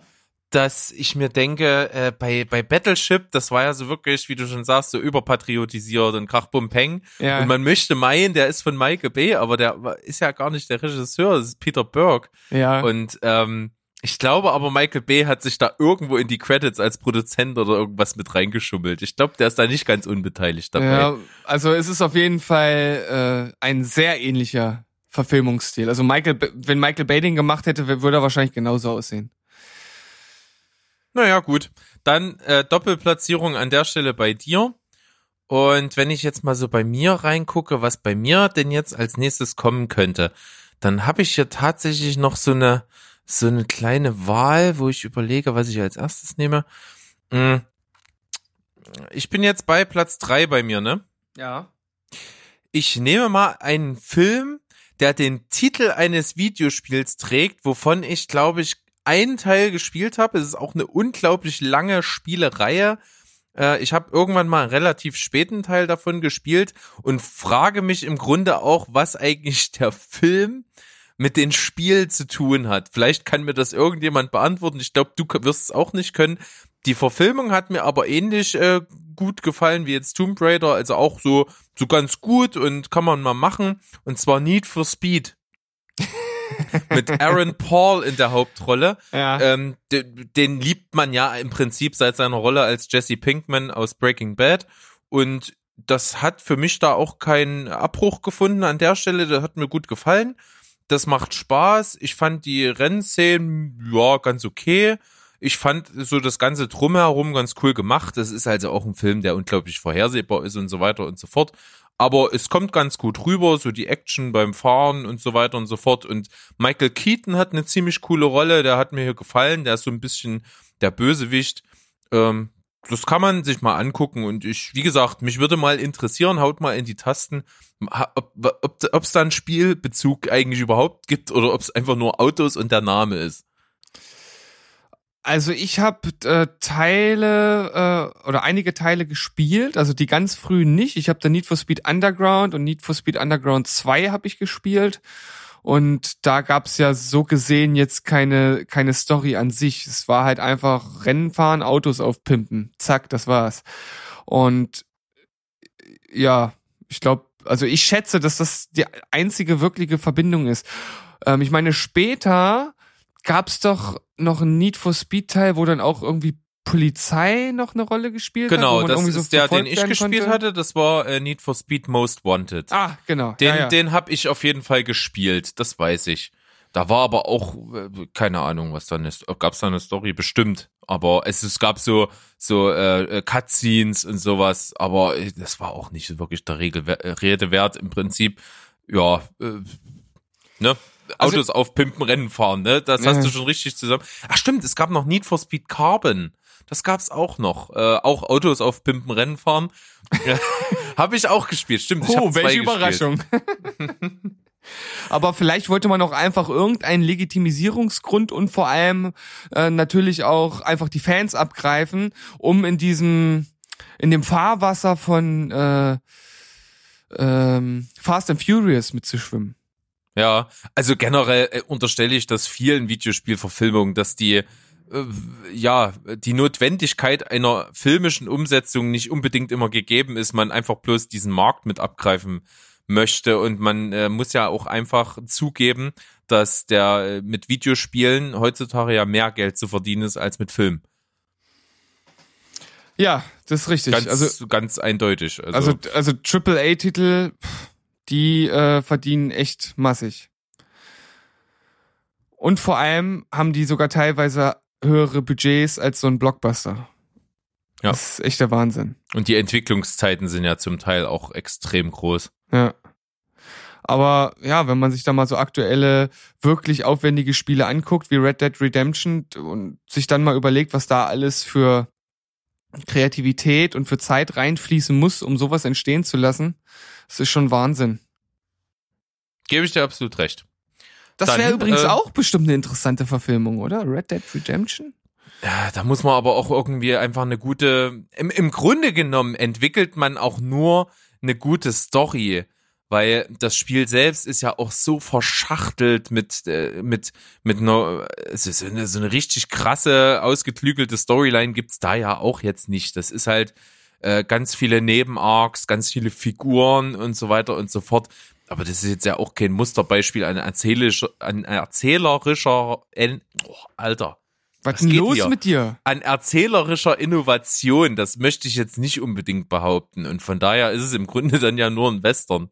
dass ich mir denke, äh, bei, bei Battleship, das war ja so wirklich, wie du schon sagst, so überpatriotisiert und Krachbumpeng. Ja. Und man möchte meinen, der ist von Michael Bay, aber der ist ja gar nicht der Regisseur, das ist Peter Burke. Ja. Und ähm, ich glaube aber, Michael Bay hat sich da irgendwo in die Credits als Produzent oder irgendwas mit reingeschummelt. Ich glaube, der ist da nicht ganz unbeteiligt dabei. Ja, also es ist auf jeden Fall äh, ein sehr ähnlicher Verfilmungsstil. Also Michael, wenn Michael Bay den gemacht hätte, würde er wahrscheinlich genauso aussehen. Naja, gut. Dann äh, Doppelplatzierung an der Stelle bei dir. Und wenn ich jetzt mal so bei mir reingucke, was bei mir denn jetzt als nächstes kommen könnte, dann habe ich hier tatsächlich noch so eine so eine kleine Wahl, wo ich überlege, was ich als erstes nehme. Hm. Ich bin jetzt bei Platz drei bei mir, ne? Ja. Ich nehme mal einen Film, der den Titel eines Videospiels trägt, wovon ich glaube ich einen Teil gespielt habe. Es ist auch eine unglaublich lange Spielereihe. Äh, ich habe irgendwann mal einen relativ späten Teil davon gespielt und frage mich im Grunde auch, was eigentlich der Film mit dem Spiel zu tun hat. Vielleicht kann mir das irgendjemand beantworten. Ich glaube, du wirst es auch nicht können. Die Verfilmung hat mir aber ähnlich äh, gut gefallen wie jetzt Tomb Raider, also auch so so ganz gut und kann man mal machen. Und zwar Need for Speed. [LAUGHS] mit Aaron Paul in der Hauptrolle. Ja. Ähm, den, den liebt man ja im Prinzip seit seiner Rolle als Jesse Pinkman aus Breaking Bad. Und das hat für mich da auch keinen Abbruch gefunden an der Stelle. Das hat mir gut gefallen. Das macht Spaß. Ich fand die Rennszenen, ja, ganz okay. Ich fand so das ganze Drumherum ganz cool gemacht. Das ist also auch ein Film, der unglaublich vorhersehbar ist und so weiter und so fort aber es kommt ganz gut rüber, so die Action beim Fahren und so weiter und so fort. Und Michael Keaton hat eine ziemlich coole Rolle, der hat mir hier gefallen, der ist so ein bisschen der Bösewicht. Ähm, das kann man sich mal angucken und ich, wie gesagt, mich würde mal interessieren, haut mal in die Tasten, ob ob, ob, da einen Spielbezug eigentlich überhaupt gibt oder ob es einfach nur Autos und der Name ist. Also ich habe äh, Teile äh, oder einige Teile gespielt, also die ganz frühen nicht. Ich habe da Need for Speed Underground und Need for Speed Underground 2 habe ich gespielt. Und da gab's ja so gesehen jetzt keine, keine Story an sich. Es war halt einfach Rennen fahren, Autos aufpimpen. Zack, das war's. Und ja, ich glaube, also ich schätze, dass das die einzige wirkliche Verbindung ist. Ähm, ich meine, später gab's doch noch ein Need for Speed Teil, wo dann auch irgendwie Polizei noch eine Rolle gespielt genau, hat. Genau, das so ist der, den ich gespielt konnte. hatte. Das war äh, Need for Speed Most Wanted. Ah, genau. Den, ja, ja. den habe ich auf jeden Fall gespielt. Das weiß ich. Da war aber auch äh, keine Ahnung, was da ist. Gab's da eine Story bestimmt, aber es, es gab so so äh, Cutscenes und sowas, aber äh, das war auch nicht wirklich der Regel, äh, Rede wert im Prinzip. Ja, äh, ne? Also Autos aufpimpen, Rennen fahren, ne? Das hast du schon richtig zusammen. Ach stimmt, es gab noch Need for Speed Carbon. Das gab's auch noch. Äh, auch Autos aufpimpen, Rennen fahren. Ja, [LAUGHS] Habe ich auch gespielt. Stimmt. Oh, welche. Überraschung. [LAUGHS] Aber vielleicht wollte man auch einfach irgendeinen Legitimisierungsgrund und vor allem äh, natürlich auch einfach die Fans abgreifen, um in diesem, in dem Fahrwasser von äh, ähm, Fast and Furious mitzuschwimmen. Ja, also generell äh, unterstelle ich das vielen Videospielverfilmungen, dass die ja, die Notwendigkeit einer filmischen Umsetzung nicht unbedingt immer gegeben ist, man einfach bloß diesen Markt mit abgreifen möchte und man äh, muss ja auch einfach zugeben, dass der äh, mit Videospielen heutzutage ja mehr Geld zu verdienen ist als mit Film. Ja, das ist richtig. Ganz, also ganz eindeutig. Also also, also AAA-Titel, die äh, verdienen echt massig. Und vor allem haben die sogar teilweise höhere Budgets als so ein Blockbuster. Ja. Das ist echt der Wahnsinn. Und die Entwicklungszeiten sind ja zum Teil auch extrem groß. Ja. Aber ja, wenn man sich da mal so aktuelle, wirklich aufwendige Spiele anguckt, wie Red Dead Redemption und sich dann mal überlegt, was da alles für Kreativität und für Zeit reinfließen muss, um sowas entstehen zu lassen, das ist schon Wahnsinn. Gebe ich dir absolut recht. Das wäre übrigens äh, auch bestimmt eine interessante Verfilmung, oder? Red Dead Redemption? Ja, da muss man aber auch irgendwie einfach eine gute. Im, Im Grunde genommen entwickelt man auch nur eine gute Story, weil das Spiel selbst ist ja auch so verschachtelt mit äh, mit mit einer es ist eine, so eine richtig krasse ausgeklügelte Storyline gibt's da ja auch jetzt nicht. Das ist halt äh, ganz viele Nebenarcs, ganz viele Figuren und so weiter und so fort. Aber das ist jetzt ja auch kein Musterbeispiel an erzählerischer, an erzählerischer, oh, Alter. Was, ist los hier? mit dir? An erzählerischer Innovation, das möchte ich jetzt nicht unbedingt behaupten. Und von daher ist es im Grunde dann ja nur ein Western.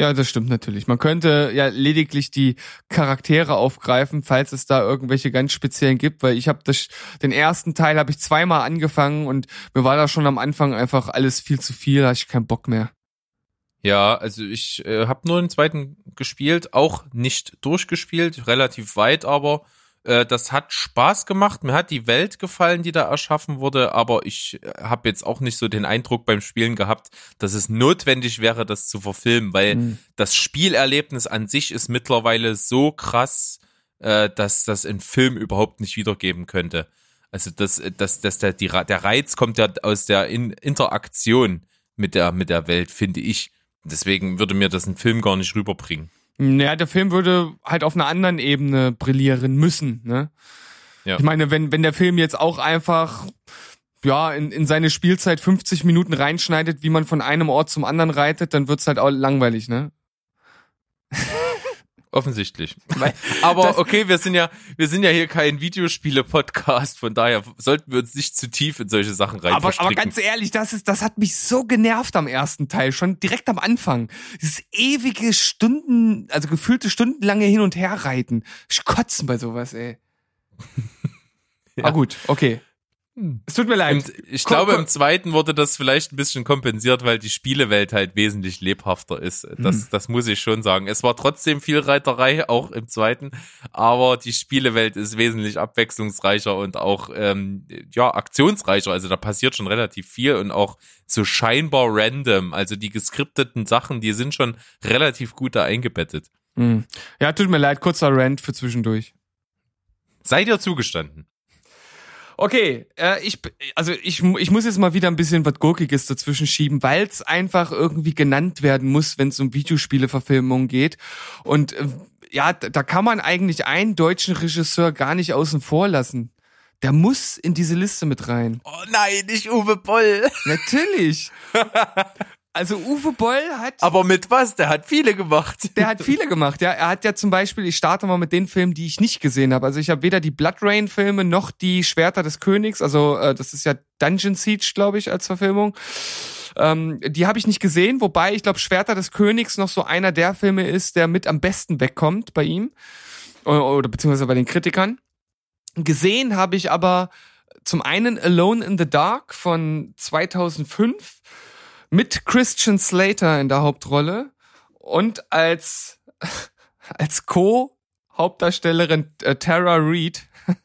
Ja, das stimmt natürlich. Man könnte ja lediglich die Charaktere aufgreifen, falls es da irgendwelche ganz speziellen gibt, weil ich habe das den ersten Teil habe ich zweimal angefangen und mir war da schon am Anfang einfach alles viel zu viel, da hatte ich keinen Bock mehr. Ja, also ich äh, habe nur den zweiten gespielt, auch nicht durchgespielt, relativ weit, aber äh, das hat Spaß gemacht. Mir hat die Welt gefallen, die da erschaffen wurde, aber ich äh, habe jetzt auch nicht so den Eindruck beim Spielen gehabt, dass es notwendig wäre, das zu verfilmen, weil mhm. das Spielerlebnis an sich ist mittlerweile so krass, äh, dass das in Film überhaupt nicht wiedergeben könnte. Also das, das, das der, die, der Reiz kommt ja aus der in Interaktion mit der, mit der Welt, finde ich. Deswegen würde mir das ein Film gar nicht rüberbringen. Naja, der Film würde halt auf einer anderen Ebene brillieren müssen, ne? Ja. Ich meine, wenn, wenn der Film jetzt auch einfach, ja, in, in seine Spielzeit 50 Minuten reinschneidet, wie man von einem Ort zum anderen reitet, dann wird's halt auch langweilig, ne? Offensichtlich. [LAUGHS] Aber okay, wir sind ja, wir sind ja hier kein Videospiele-Podcast, von daher sollten wir uns nicht zu tief in solche Sachen rein aber, aber ganz ehrlich, das ist, das hat mich so genervt am ersten Teil, schon direkt am Anfang. Dieses ewige Stunden, also gefühlte stundenlange Hin- und Herreiten. Ich kotzen bei sowas, ey. [LAUGHS] ja. Aber gut, okay. Es tut mir leid. Und ich komm, glaube, komm. im zweiten wurde das vielleicht ein bisschen kompensiert, weil die Spielewelt halt wesentlich lebhafter ist. Das, hm. das muss ich schon sagen. Es war trotzdem viel Reiterei, auch im zweiten, aber die Spielewelt ist wesentlich abwechslungsreicher und auch ähm, ja aktionsreicher. Also da passiert schon relativ viel und auch so scheinbar random. Also die geskripteten Sachen, die sind schon relativ gut da eingebettet. Hm. Ja, tut mir leid, kurzer Rant für zwischendurch. Seid ihr zugestanden? Okay, äh, ich, also ich, ich muss jetzt mal wieder ein bisschen was Gurkiges dazwischen schieben, weil es einfach irgendwie genannt werden muss, wenn es um Videospieleverfilmungen geht. Und äh, ja, da kann man eigentlich einen deutschen Regisseur gar nicht außen vor lassen. Der muss in diese Liste mit rein. Oh nein, nicht Uwe Boll. Natürlich. [LAUGHS] Also Uwe Boll hat. Aber mit was? Der hat viele gemacht. Der hat viele gemacht, ja. Er hat ja zum Beispiel, ich starte mal mit den Filmen, die ich nicht gesehen habe. Also ich habe weder die Blood Rain Filme noch die Schwerter des Königs. Also äh, das ist ja Dungeon Siege, glaube ich, als Verfilmung. Ähm, die habe ich nicht gesehen, wobei ich glaube, Schwerter des Königs noch so einer der Filme ist, der mit am besten wegkommt bei ihm. Oder, oder beziehungsweise bei den Kritikern. Gesehen habe ich aber zum einen Alone in the Dark von 2005 mit Christian Slater in der Hauptrolle und als, [LAUGHS] als Co-Hauptdarstellerin äh, Tara Reid. [LAUGHS]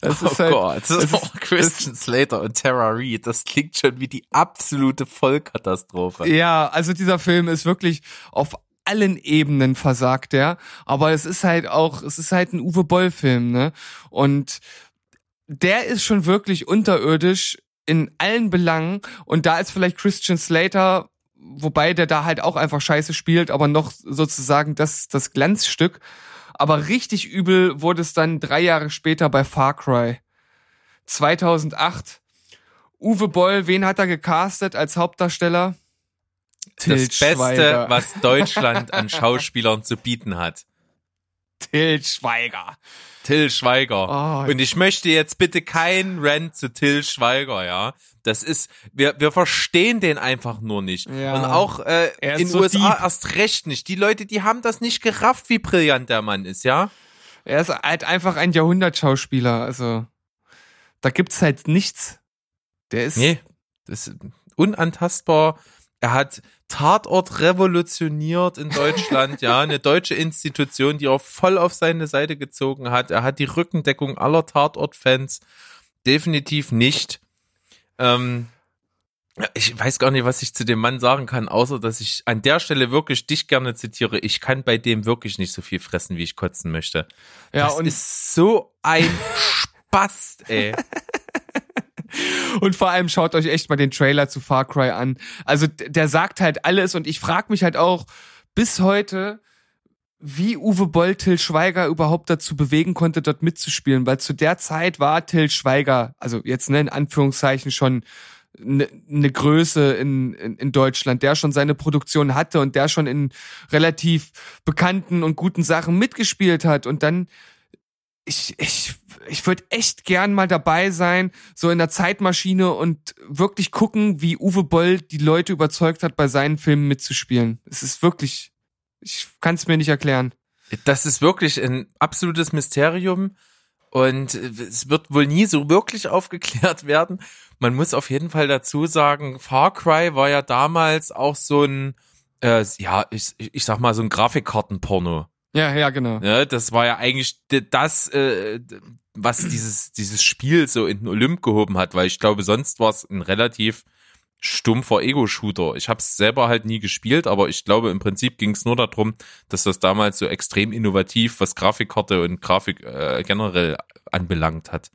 das ist oh halt, Gott, das ist auch Christian Slater und Tara Reid. Das klingt schon wie die absolute Vollkatastrophe. Ja, also dieser Film ist wirklich auf allen Ebenen versagt er, aber es ist halt auch, es ist halt ein Uwe Boll Film, ne? Und der ist schon wirklich unterirdisch in allen Belangen und da ist vielleicht Christian Slater, wobei der da halt auch einfach scheiße spielt, aber noch sozusagen das, das Glanzstück. Aber richtig übel wurde es dann drei Jahre später bei Far Cry. 2008. Uwe Boll, wen hat er gecastet als Hauptdarsteller? das Beste, was Deutschland an Schauspielern zu bieten hat. [LAUGHS] Till Schweiger. Till Schweiger. Oh, und ich möchte jetzt bitte kein Rant zu Till Schweiger, ja. Das ist, wir, wir verstehen den einfach nur nicht. Ja. Und auch äh, in den so USA deep. erst recht nicht. Die Leute, die haben das nicht gerafft, wie brillant der Mann ist, ja. Er ist halt einfach ein Jahrhundertschauspieler. Also da gibt's halt nichts. Der ist. Nee, das ist unantastbar. Er hat Tatort revolutioniert in Deutschland, ja, eine deutsche Institution, die er voll auf seine Seite gezogen hat. Er hat die Rückendeckung aller Tatort-Fans definitiv nicht. Ähm, ich weiß gar nicht, was ich zu dem Mann sagen kann, außer dass ich an der Stelle wirklich dich gerne zitiere. Ich kann bei dem wirklich nicht so viel fressen, wie ich kotzen möchte. Ja, das und ist so ein Spast, ey. [LAUGHS] Und vor allem schaut euch echt mal den Trailer zu Far Cry an. Also der sagt halt alles und ich frage mich halt auch bis heute, wie Uwe Boll Till Schweiger überhaupt dazu bewegen konnte, dort mitzuspielen, weil zu der Zeit war Till Schweiger, also jetzt ne, in Anführungszeichen schon eine ne Größe in, in, in Deutschland, der schon seine Produktion hatte und der schon in relativ bekannten und guten Sachen mitgespielt hat und dann ich, ich, ich würde echt gern mal dabei sein, so in der Zeitmaschine und wirklich gucken, wie Uwe Boll die Leute überzeugt hat, bei seinen Filmen mitzuspielen. Es ist wirklich, ich kann es mir nicht erklären. Das ist wirklich ein absolutes Mysterium und es wird wohl nie so wirklich [LAUGHS] aufgeklärt werden. Man muss auf jeden Fall dazu sagen, Far Cry war ja damals auch so ein, äh, ja, ich, ich sag mal so ein Grafikkartenporno. Ja, ja, genau. Ja, das war ja eigentlich das, äh, was dieses, dieses Spiel so in den Olymp gehoben hat, weil ich glaube, sonst war es ein relativ stumpfer Ego-Shooter. Ich habe es selber halt nie gespielt, aber ich glaube, im Prinzip ging es nur darum, dass das damals so extrem innovativ, was Grafikkarte und Grafik äh, generell anbelangt hat.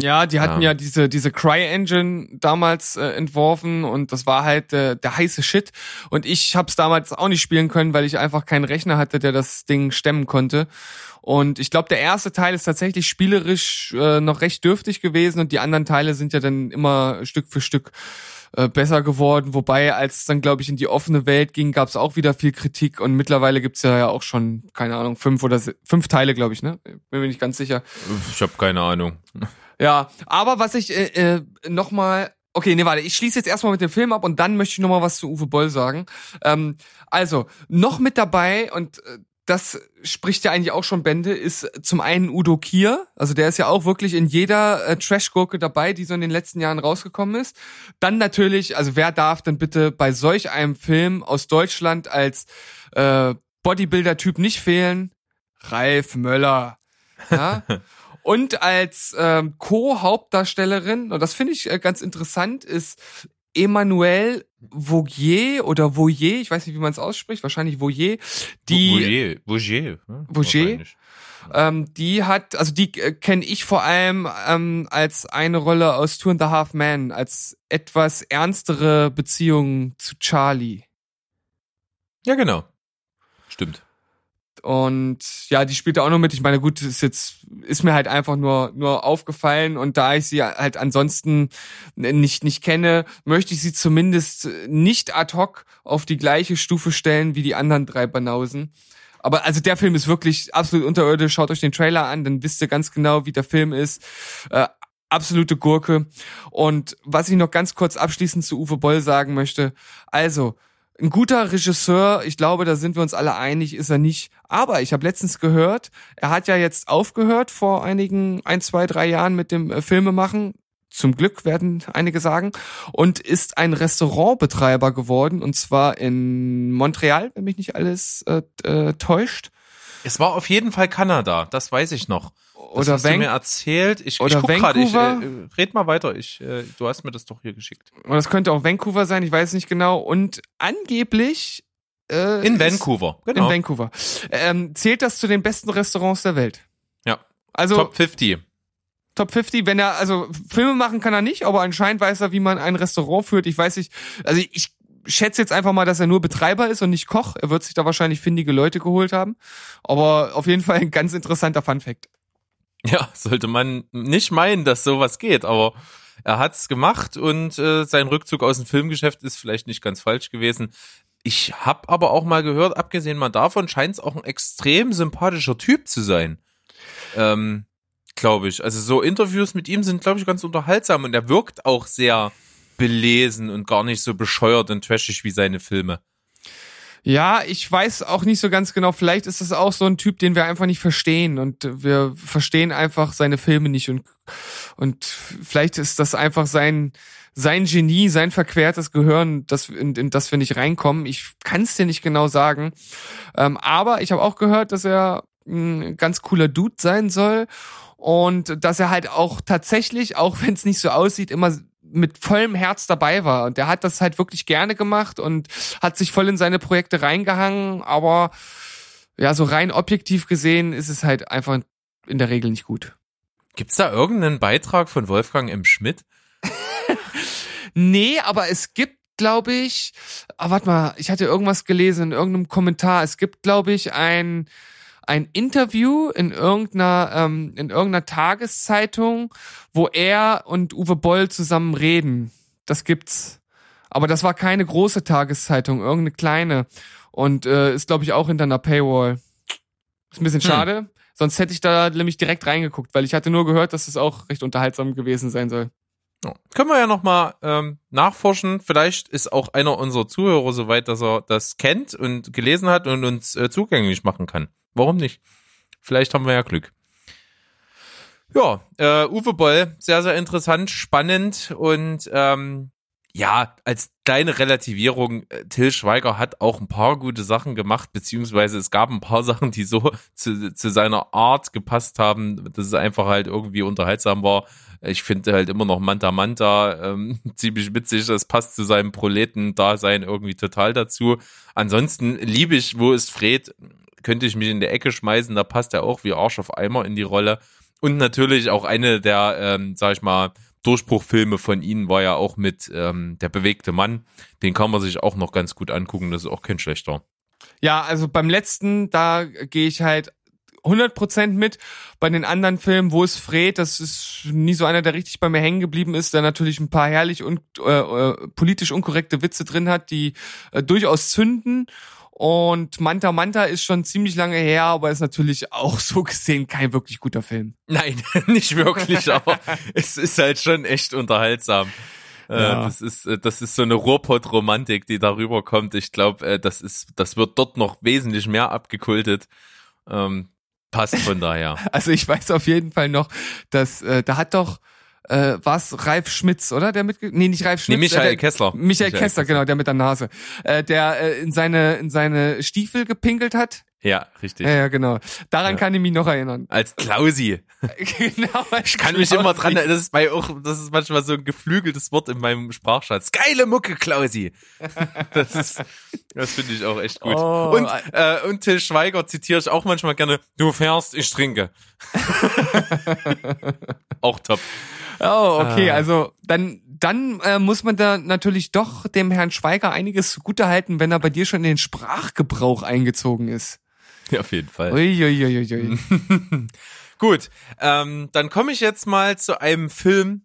Ja, die hatten ja, ja diese diese Cry Engine damals äh, entworfen und das war halt äh, der heiße Shit und ich habe es damals auch nicht spielen können, weil ich einfach keinen Rechner hatte, der das Ding stemmen konnte. Und ich glaube, der erste Teil ist tatsächlich spielerisch äh, noch recht dürftig gewesen und die anderen Teile sind ja dann immer Stück für Stück äh, besser geworden. Wobei, als es dann, glaube ich, in die offene Welt ging, gab es auch wieder viel Kritik und mittlerweile gibt's ja auch schon, keine Ahnung, fünf oder fünf Teile, glaube ich, ne? Bin mir nicht ganz sicher. Ich habe keine Ahnung. Ja, aber was ich äh, äh, nochmal Okay, nee, warte, ich schließe jetzt erstmal mit dem Film ab und dann möchte ich nochmal was zu Uwe Boll sagen. Ähm, also, noch mit dabei, und äh, das spricht ja eigentlich auch schon Bände, ist zum einen Udo Kier, also der ist ja auch wirklich in jeder äh, Trash-Gurke dabei, die so in den letzten Jahren rausgekommen ist. Dann natürlich, also wer darf denn bitte bei solch einem Film aus Deutschland als äh, Bodybuilder-Typ nicht fehlen? Ralf Möller. Ja? [LAUGHS] Und als ähm, Co-Hauptdarstellerin, und das finde ich äh, ganz interessant, ist Emmanuelle Vaugier oder Voyer, ich weiß nicht, wie man es ausspricht, wahrscheinlich Voyer, die Voyer, Voyer, ähm, die hat, also die äh, kenne ich vor allem ähm, als eine Rolle aus Two and a Half Men, als etwas ernstere Beziehung zu Charlie. Ja, genau. Stimmt. Und ja, die spielt auch noch mit. Ich meine, gut, ist jetzt, ist mir halt einfach nur, nur aufgefallen. Und da ich sie halt ansonsten nicht, nicht kenne, möchte ich sie zumindest nicht ad hoc auf die gleiche Stufe stellen wie die anderen drei Banausen. Aber also der Film ist wirklich absolut unterirdisch. Schaut euch den Trailer an, dann wisst ihr ganz genau, wie der Film ist. Äh, absolute Gurke. Und was ich noch ganz kurz abschließend zu Uwe Boll sagen möchte. Also, ein guter Regisseur, ich glaube, da sind wir uns alle einig, ist er nicht. Aber ich habe letztens gehört, er hat ja jetzt aufgehört vor einigen ein, zwei, drei Jahren mit dem äh, Filmemachen. Zum Glück werden einige sagen und ist ein Restaurantbetreiber geworden und zwar in Montreal, wenn mich nicht alles äh, äh, täuscht. Es war auf jeden Fall Kanada, das weiß ich noch. Das oder hast Van du mir erzählt. Ich, oder ich guck gerade, ich äh, red mal weiter. Ich, äh, du hast mir das doch hier geschickt. Und das könnte auch Vancouver sein, ich weiß nicht genau. Und angeblich äh, in Vancouver, genau. In Vancouver. Ähm, zählt das zu den besten Restaurants der Welt? Ja. Also Top 50. Top 50, wenn er, also Filme machen kann er nicht, aber anscheinend weiß er, wie man ein Restaurant führt. Ich weiß nicht, also ich schätze jetzt einfach mal, dass er nur Betreiber ist und nicht Koch. Er wird sich da wahrscheinlich findige Leute geholt haben. Aber auf jeden Fall ein ganz interessanter Funfact. [LAUGHS] Ja, sollte man nicht meinen, dass sowas geht, aber er hat's gemacht und äh, sein Rückzug aus dem Filmgeschäft ist vielleicht nicht ganz falsch gewesen. Ich habe aber auch mal gehört, abgesehen mal davon, scheint es auch ein extrem sympathischer Typ zu sein. Ähm, glaube ich. Also so Interviews mit ihm sind, glaube ich, ganz unterhaltsam und er wirkt auch sehr belesen und gar nicht so bescheuert und trashig wie seine Filme. Ja, ich weiß auch nicht so ganz genau. Vielleicht ist das auch so ein Typ, den wir einfach nicht verstehen und wir verstehen einfach seine Filme nicht und und vielleicht ist das einfach sein sein Genie, sein verquertes Gehirn, das in, in das wir nicht reinkommen. Ich kann es dir nicht genau sagen, ähm, aber ich habe auch gehört, dass er ein ganz cooler Dude sein soll und dass er halt auch tatsächlich, auch wenn es nicht so aussieht, immer mit vollem Herz dabei war. Und der hat das halt wirklich gerne gemacht und hat sich voll in seine Projekte reingehangen. Aber ja, so rein objektiv gesehen ist es halt einfach in der Regel nicht gut. Gibt's da irgendeinen Beitrag von Wolfgang M. Schmidt? [LAUGHS] nee, aber es gibt, glaube ich, ah, warte mal, ich hatte irgendwas gelesen in irgendeinem Kommentar. Es gibt, glaube ich, ein ein Interview in irgendeiner, ähm, in irgendeiner Tageszeitung, wo er und Uwe Boll zusammen reden. Das gibt's. Aber das war keine große Tageszeitung, irgendeine kleine. Und äh, ist, glaube ich, auch hinter einer Paywall. Ist ein bisschen hm. schade. Sonst hätte ich da nämlich direkt reingeguckt, weil ich hatte nur gehört, dass es auch recht unterhaltsam gewesen sein soll. Ja. Können wir ja nochmal ähm, nachforschen. Vielleicht ist auch einer unserer Zuhörer soweit, dass er das kennt und gelesen hat und uns äh, zugänglich machen kann. Warum nicht? Vielleicht haben wir ja Glück. Ja, äh, Uwe Boll, sehr, sehr interessant, spannend und ähm, ja, als kleine Relativierung, äh, Till Schweiger hat auch ein paar gute Sachen gemacht, beziehungsweise es gab ein paar [LAUGHS] Sachen, die so zu, zu seiner Art gepasst haben, dass es einfach halt irgendwie unterhaltsam war. Ich finde halt immer noch Manta Manta ähm, [LAUGHS] ziemlich witzig, das passt zu seinem Proleten-Dasein irgendwie total dazu. Ansonsten liebe ich, wo ist Fred, könnte ich mich in der Ecke schmeißen, da passt er auch wie Arsch auf Eimer in die Rolle. Und natürlich auch eine der, ähm, sag ich mal, Durchbruchfilme von ihnen war ja auch mit ähm, Der bewegte Mann. Den kann man sich auch noch ganz gut angucken, das ist auch kein schlechter. Ja, also beim letzten, da gehe ich halt 100% mit. Bei den anderen Filmen, wo es Fred, das ist nie so einer, der richtig bei mir hängen geblieben ist, der natürlich ein paar herrlich und äh, äh, politisch unkorrekte Witze drin hat, die äh, durchaus zünden und Manta Manta ist schon ziemlich lange her, aber ist natürlich auch [LAUGHS] so gesehen kein wirklich guter Film. Nein, [LAUGHS] nicht wirklich, [LAUGHS] aber es ist halt schon echt unterhaltsam. Äh, ja. Das ist, äh, das ist so eine Ruhrpott-Romantik, die darüber kommt. Ich glaube, äh, das ist, das wird dort noch wesentlich mehr abgekultet. Ähm, passt von daher. Also ich weiß auf jeden Fall noch, dass äh, da hat doch äh, was Ralf Schmitz, oder? Der mit nee, nicht Ralf Schmitz, nee, Michael äh, der, Kessler. Michael, Michael Kessler, Kessler, genau, der mit der Nase. Äh, der äh, in seine in seine Stiefel gepinkelt hat. Ja, richtig. Ja, ja genau. Daran ja. kann ich mich noch erinnern. Als Klausi. [LAUGHS] genau. Als ich kann Klausi. mich immer dran erinnern, das ist bei auch, das ist manchmal so ein geflügeltes Wort in meinem Sprachschatz. Geile Mucke, Klausi. [LAUGHS] das ist, das finde ich auch echt gut. Oh. Und, äh, und Till Schweiger zitiere ich auch manchmal gerne. Du fährst, ich trinke. [LAUGHS] auch top. Oh, okay, ah. also dann dann äh, muss man da natürlich doch dem Herrn Schweiger einiges zugutehalten, wenn er bei dir schon in den Sprachgebrauch eingezogen ist. Ja, auf jeden Fall. Uiuiuiui. [LAUGHS] gut, ähm, dann komme ich jetzt mal zu einem Film,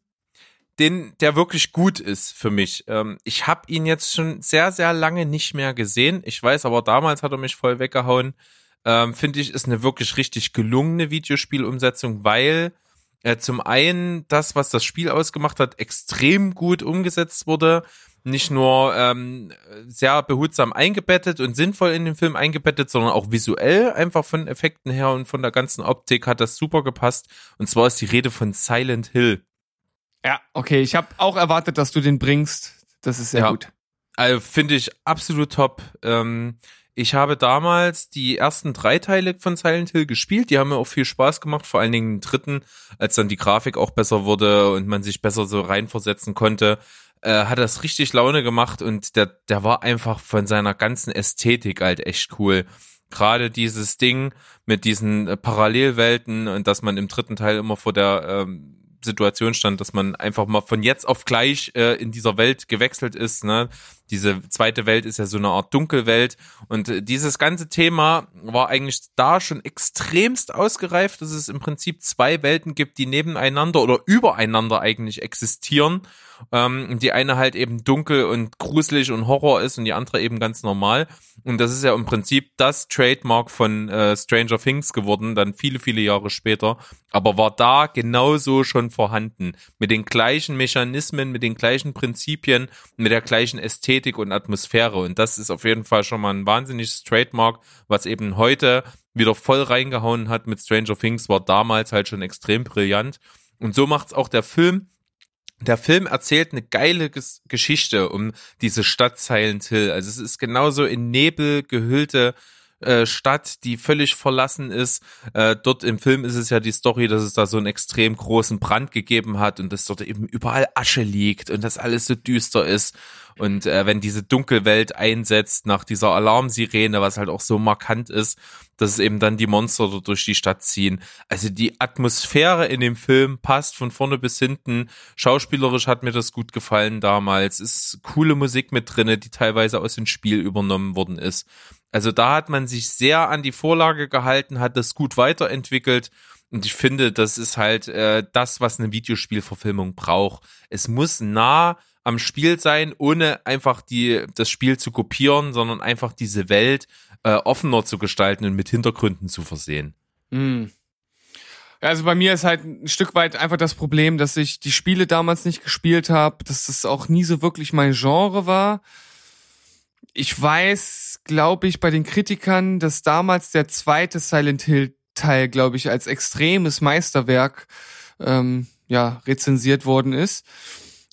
den der wirklich gut ist für mich. Ähm, ich habe ihn jetzt schon sehr, sehr lange nicht mehr gesehen. Ich weiß, aber damals hat er mich voll weggehauen. Ähm, Finde ich, ist eine wirklich richtig gelungene Videospielumsetzung, weil äh, zum einen das, was das Spiel ausgemacht hat, extrem gut umgesetzt wurde. Nicht nur ähm, sehr behutsam eingebettet und sinnvoll in den Film eingebettet, sondern auch visuell einfach von Effekten her und von der ganzen Optik hat das super gepasst. Und zwar ist die Rede von Silent Hill. Ja, okay. Ich habe auch erwartet, dass du den bringst. Das ist sehr ja. gut. Also finde ich absolut top. Ähm, ich habe damals die ersten drei Teile von Silent Hill gespielt. Die haben mir auch viel Spaß gemacht, vor allen Dingen den dritten, als dann die Grafik auch besser wurde und man sich besser so reinversetzen konnte. Äh, hat das richtig Laune gemacht und der, der war einfach von seiner ganzen Ästhetik halt echt cool. Gerade dieses Ding mit diesen äh, Parallelwelten und dass man im dritten Teil immer vor der ähm, Situation stand, dass man einfach mal von jetzt auf gleich äh, in dieser Welt gewechselt ist. Ne? Diese zweite Welt ist ja so eine Art Dunkelwelt. Und äh, dieses ganze Thema war eigentlich da schon extremst ausgereift, dass es im Prinzip zwei Welten gibt, die nebeneinander oder übereinander eigentlich existieren. Ähm, die eine halt eben dunkel und gruselig und Horror ist und die andere eben ganz normal. Und das ist ja im Prinzip das Trademark von äh, Stranger Things geworden, dann viele, viele Jahre später. Aber war da genauso schon vorhanden. Mit den gleichen Mechanismen, mit den gleichen Prinzipien, mit der gleichen Ästhetik und Atmosphäre. Und das ist auf jeden Fall schon mal ein wahnsinniges Trademark, was eben heute wieder voll reingehauen hat mit Stranger Things, war damals halt schon extrem brillant. Und so macht's auch der Film der Film erzählt eine geile Ges Geschichte um diese Stadt Silent Hill. Also es ist genauso in Nebel gehüllte äh, Stadt, die völlig verlassen ist. Äh, dort im Film ist es ja die Story, dass es da so einen extrem großen Brand gegeben hat und dass dort eben überall Asche liegt und dass alles so düster ist. Und äh, wenn diese Dunkelwelt einsetzt nach dieser Alarmsirene, was halt auch so markant ist, dass es eben dann die Monster dort durch die Stadt ziehen. Also die Atmosphäre in dem Film passt von vorne bis hinten. Schauspielerisch hat mir das gut gefallen damals. Ist coole Musik mit drinne, die teilweise aus dem Spiel übernommen worden ist. Also da hat man sich sehr an die Vorlage gehalten, hat das gut weiterentwickelt. Und ich finde, das ist halt äh, das, was eine Videospielverfilmung braucht. Es muss nah am Spiel sein, ohne einfach die, das Spiel zu kopieren, sondern einfach diese Welt äh, offener zu gestalten und mit Hintergründen zu versehen. Mm. Also bei mir ist halt ein Stück weit einfach das Problem, dass ich die Spiele damals nicht gespielt habe, dass das auch nie so wirklich mein Genre war ich weiß, glaube ich, bei den Kritikern, dass damals der zweite Silent Hill Teil, glaube ich, als extremes Meisterwerk ähm, ja rezensiert worden ist.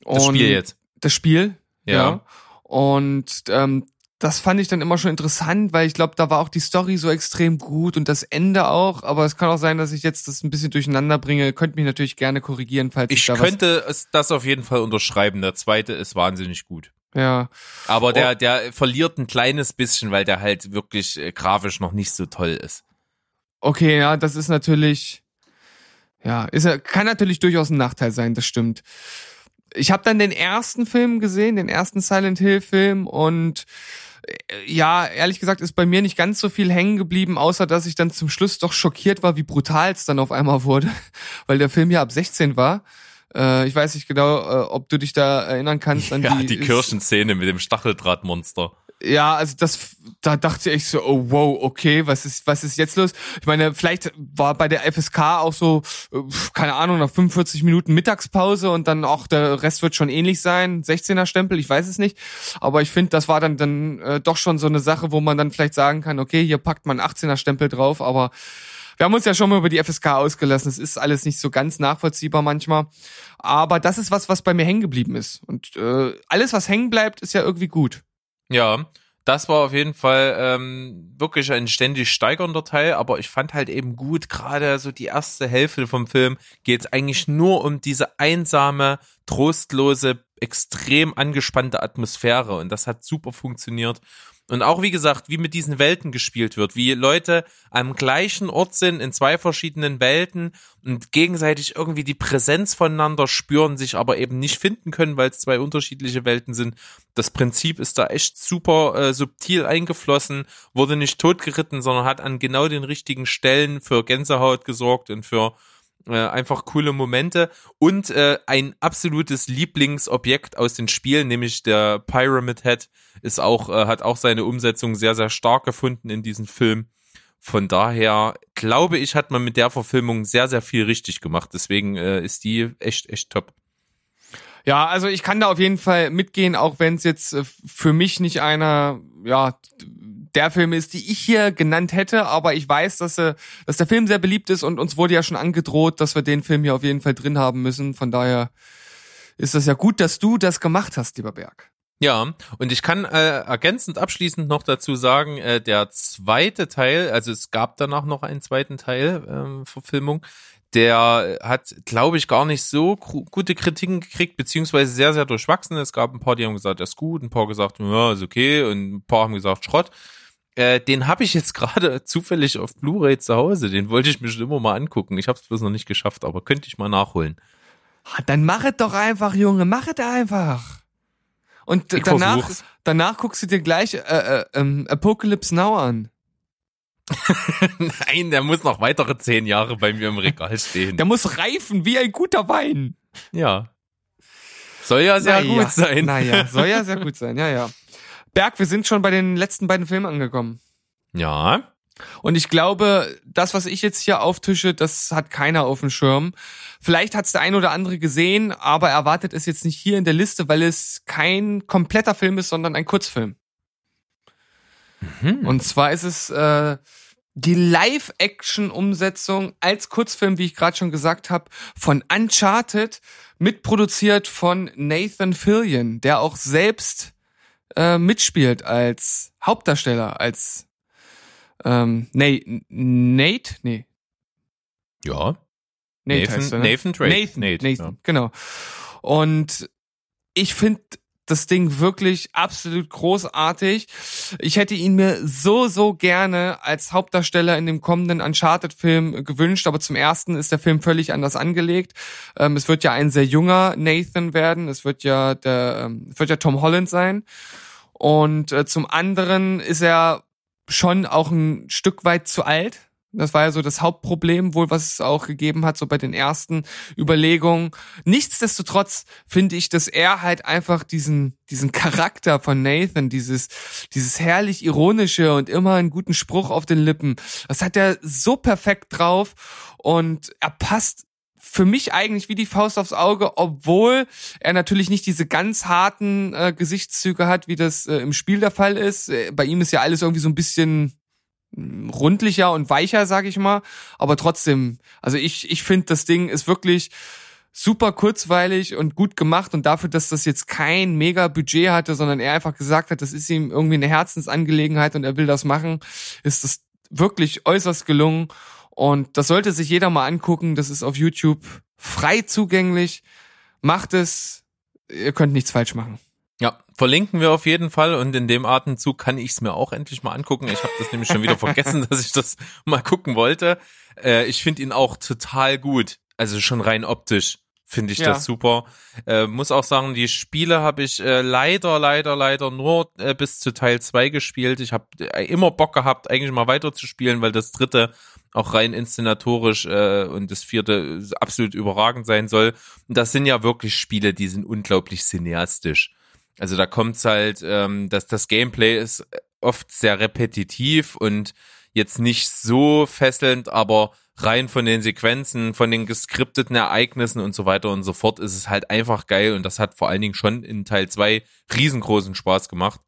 Und das Spiel jetzt. Das Spiel, ja. ja. Und ähm, das fand ich dann immer schon interessant, weil ich glaube, da war auch die Story so extrem gut und das Ende auch. Aber es kann auch sein, dass ich jetzt das ein bisschen durcheinander bringe. Könnt mich natürlich gerne korrigieren, falls ich, ich da könnte es das auf jeden Fall unterschreiben. Der zweite ist wahnsinnig gut. Ja. Aber der, oh. der verliert ein kleines bisschen, weil der halt wirklich äh, grafisch noch nicht so toll ist. Okay, ja, das ist natürlich, ja, ist, kann natürlich durchaus ein Nachteil sein, das stimmt. Ich habe dann den ersten Film gesehen, den ersten Silent Hill Film und äh, ja, ehrlich gesagt ist bei mir nicht ganz so viel hängen geblieben, außer dass ich dann zum Schluss doch schockiert war, wie brutal es dann auf einmal wurde, [LAUGHS] weil der Film ja ab 16 war. Äh, ich weiß nicht genau, äh, ob du dich da erinnern kannst an ja, die, die Kirchenszene mit dem Stacheldrahtmonster. Ja, also das, da dachte ich so, oh wow, okay, was ist, was ist jetzt los? Ich meine, vielleicht war bei der FSK auch so, keine Ahnung, nach 45 Minuten Mittagspause und dann auch der Rest wird schon ähnlich sein, 16er Stempel, ich weiß es nicht. Aber ich finde, das war dann dann äh, doch schon so eine Sache, wo man dann vielleicht sagen kann, okay, hier packt man 18er Stempel drauf, aber wir haben uns ja schon mal über die FSK ausgelassen. Es ist alles nicht so ganz nachvollziehbar manchmal. Aber das ist was, was bei mir hängen geblieben ist. Und äh, alles, was hängen bleibt, ist ja irgendwie gut. Ja, das war auf jeden Fall ähm, wirklich ein ständig steigernder Teil, aber ich fand halt eben gut, gerade so die erste Hälfte vom Film geht es eigentlich nur um diese einsame, trostlose, extrem angespannte Atmosphäre und das hat super funktioniert. Und auch wie gesagt, wie mit diesen Welten gespielt wird, wie Leute am gleichen Ort sind, in zwei verschiedenen Welten und gegenseitig irgendwie die Präsenz voneinander spüren, sich aber eben nicht finden können, weil es zwei unterschiedliche Welten sind. Das Prinzip ist da echt super äh, subtil eingeflossen, wurde nicht totgeritten, sondern hat an genau den richtigen Stellen für Gänsehaut gesorgt und für äh, einfach coole Momente und äh, ein absolutes Lieblingsobjekt aus den Spielen, nämlich der Pyramid Head, ist auch, äh, hat auch seine Umsetzung sehr, sehr stark gefunden in diesem Film. Von daher glaube ich, hat man mit der Verfilmung sehr, sehr viel richtig gemacht. Deswegen äh, ist die echt, echt top. Ja, also ich kann da auf jeden Fall mitgehen, auch wenn es jetzt äh, für mich nicht einer, ja, der Film ist, die ich hier genannt hätte, aber ich weiß, dass, äh, dass der Film sehr beliebt ist und uns wurde ja schon angedroht, dass wir den Film hier auf jeden Fall drin haben müssen. Von daher ist das ja gut, dass du das gemacht hast, lieber Berg. Ja, und ich kann äh, ergänzend abschließend noch dazu sagen, äh, der zweite Teil, also es gab danach noch einen zweiten Teil äh, Verfilmung, der hat, glaube ich, gar nicht so gute Kritiken gekriegt, beziehungsweise sehr, sehr durchwachsen. Es gab ein paar, die haben gesagt, er ist gut, ein paar gesagt, ja, ist okay, und ein paar haben gesagt, Schrott. Äh, den habe ich jetzt [LAUGHS] gerade zufällig auf Blu-ray zu Hause. Den wollte ich mir schon immer mal angucken. Ich habe es bloß noch nicht geschafft, aber könnte ich mal nachholen. Dann mach es doch einfach, Junge, mach es einfach. Und Ich danach, versuch's. danach guckst du dir gleich äh, äh, ähm, Apocalypse Now an. [LAUGHS] Nein, der muss noch weitere zehn Jahre bei mir im Regal stehen. Der muss reifen wie ein guter Wein. Ja. Soll ja sehr Naja, gut sein. Naja, soll ja [LAUGHS] sehr gut sein, ja, ja. Berg, wir sind schon bei den letzten beiden Filmen angekommen. Ja. Und ich glaube, das, was ich jetzt hier auftische, das hat keiner auf dem Schirm. Vielleicht hat es der ein oder andere gesehen, aber erwartet es jetzt nicht hier in der Liste, weil es kein kompletter Film ist, sondern ein Kurzfilm. Mhm. Und zwar ist es äh, die Live-Action-Umsetzung als Kurzfilm, wie ich gerade schon gesagt habe, von Uncharted, mitproduziert von Nathan Fillion, der auch selbst äh, mitspielt als Hauptdarsteller, als ähm, nee, Nate? Nee. Ja. Nate Nathan- heißt er, ne? Nathan Drake. Nathan, Nate, Nathan, ja. genau. Und ich finde das Ding wirklich absolut großartig. Ich hätte ihn mir so, so gerne als Hauptdarsteller in dem kommenden Uncharted-Film gewünscht, aber zum ersten ist der Film völlig anders angelegt. Ähm, es wird ja ein sehr junger Nathan werden. Es wird ja der, ähm, es wird ja Tom Holland sein. Und äh, zum anderen ist er schon auch ein Stück weit zu alt. Das war ja so das Hauptproblem, wohl was es auch gegeben hat, so bei den ersten Überlegungen. Nichtsdestotrotz finde ich, dass er halt einfach diesen, diesen Charakter von Nathan, dieses, dieses herrlich ironische und immer einen guten Spruch auf den Lippen, das hat er so perfekt drauf und er passt für mich eigentlich wie die Faust aufs Auge, obwohl er natürlich nicht diese ganz harten äh, Gesichtszüge hat, wie das äh, im Spiel der Fall ist. Äh, bei ihm ist ja alles irgendwie so ein bisschen rundlicher und weicher, sag ich mal. Aber trotzdem, also ich, ich finde, das Ding ist wirklich super kurzweilig und gut gemacht und dafür, dass das jetzt kein mega Budget hatte, sondern er einfach gesagt hat, das ist ihm irgendwie eine Herzensangelegenheit und er will das machen, ist das wirklich äußerst gelungen. Und das sollte sich jeder mal angucken. Das ist auf YouTube frei zugänglich. Macht es. Ihr könnt nichts falsch machen. Ja, verlinken wir auf jeden Fall und in dem Atemzug kann ich es mir auch endlich mal angucken. Ich habe das nämlich schon wieder vergessen, [LAUGHS] dass ich das mal gucken wollte. Äh, ich finde ihn auch total gut, also schon rein optisch finde ich Ja. das super. Äh, muss auch sagen, die Spiele habe ich äh, leider, leider, leider nur äh, bis zu Teil 2 gespielt. Ich habe äh, immer Bock gehabt, eigentlich mal weiterzuspielen, weil das dritte auch rein inszenatorisch äh, und das vierte absolut überragend sein soll. Und das sind ja wirklich Spiele, die sind unglaublich cineastisch. Also da kommt's halt, ähm, dass das Gameplay ist oft sehr repetitiv und jetzt nicht so fesselnd, aber rein von den Sequenzen, von den geskripteten Ereignissen und so weiter und so fort ist es halt einfach geil und das hat vor allen Dingen schon in Teil 2 riesengroßen Spaß gemacht.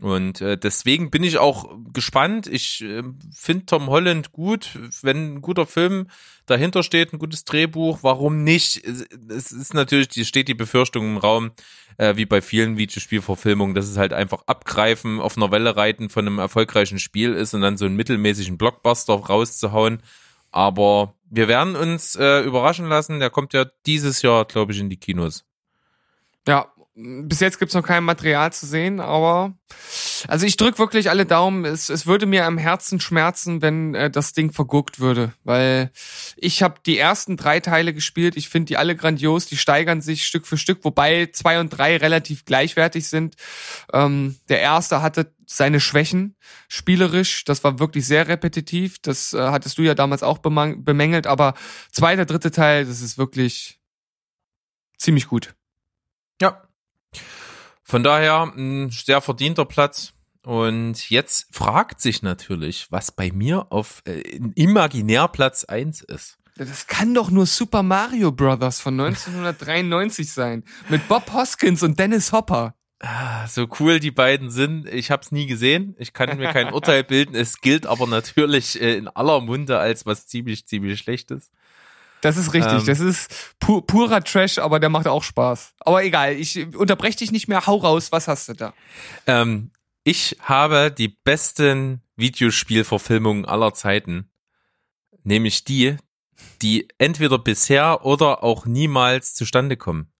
Und äh, deswegen bin ich auch gespannt. Ich äh, finde Tom Holland gut, wenn ein guter Film dahinter steht, ein gutes Drehbuch, warum nicht? Es ist natürlich, die steht die Befürchtung im Raum, äh, wie bei vielen Videospielverfilmungen, dass es halt einfach abgreifen, auf einer Welle reiten von einem erfolgreichen Spiel ist und dann so einen mittelmäßigen Blockbuster rauszuhauen. Aber wir werden uns äh, überraschen lassen. Der kommt ja dieses Jahr, glaube ich, in die Kinos. Ja, bis jetzt gibt's noch kein Material zu sehen, aber also ich drück wirklich alle Daumen. Es, es würde mir am Herzen schmerzen, wenn äh, das Ding verguckt würde, weil ich habe die ersten drei Teile gespielt. Ich finde die alle grandios. Die steigern sich Stück für Stück, wobei zwei und drei relativ gleichwertig sind. Ähm, der erste hatte seine Schwächen spielerisch. Das war wirklich sehr repetitiv. Das äh, hattest du ja damals auch bemängelt, aber zweiter, dritte Teil, das ist wirklich ziemlich gut. Ja. Von daher ein sehr verdienter Platz. Und jetzt fragt sich natürlich, was bei mir auf äh, imaginär Platz 1 ist. Das kann doch nur Super Mario Brothers von 1993 sein. Mit Bob Hoskins und Dennis Hopper. Ah, So cool die beiden sind, ich habe es nie gesehen. Ich kann mir kein [LAUGHS] Urteil bilden. Es gilt aber natürlich äh, in aller Munde als was ziemlich, ziemlich Schlechtes. Das ist richtig. Ähm. das ist pu purer Trash, aber der macht auch Spaß. Aber egal, ich unterbreche dich nicht mehr. Hau raus, was hast du da? Ähm, ich habe die besten Videospielverfilmungen aller Zeiten. Nämlich die, die entweder bisher oder auch niemals zustande kommen.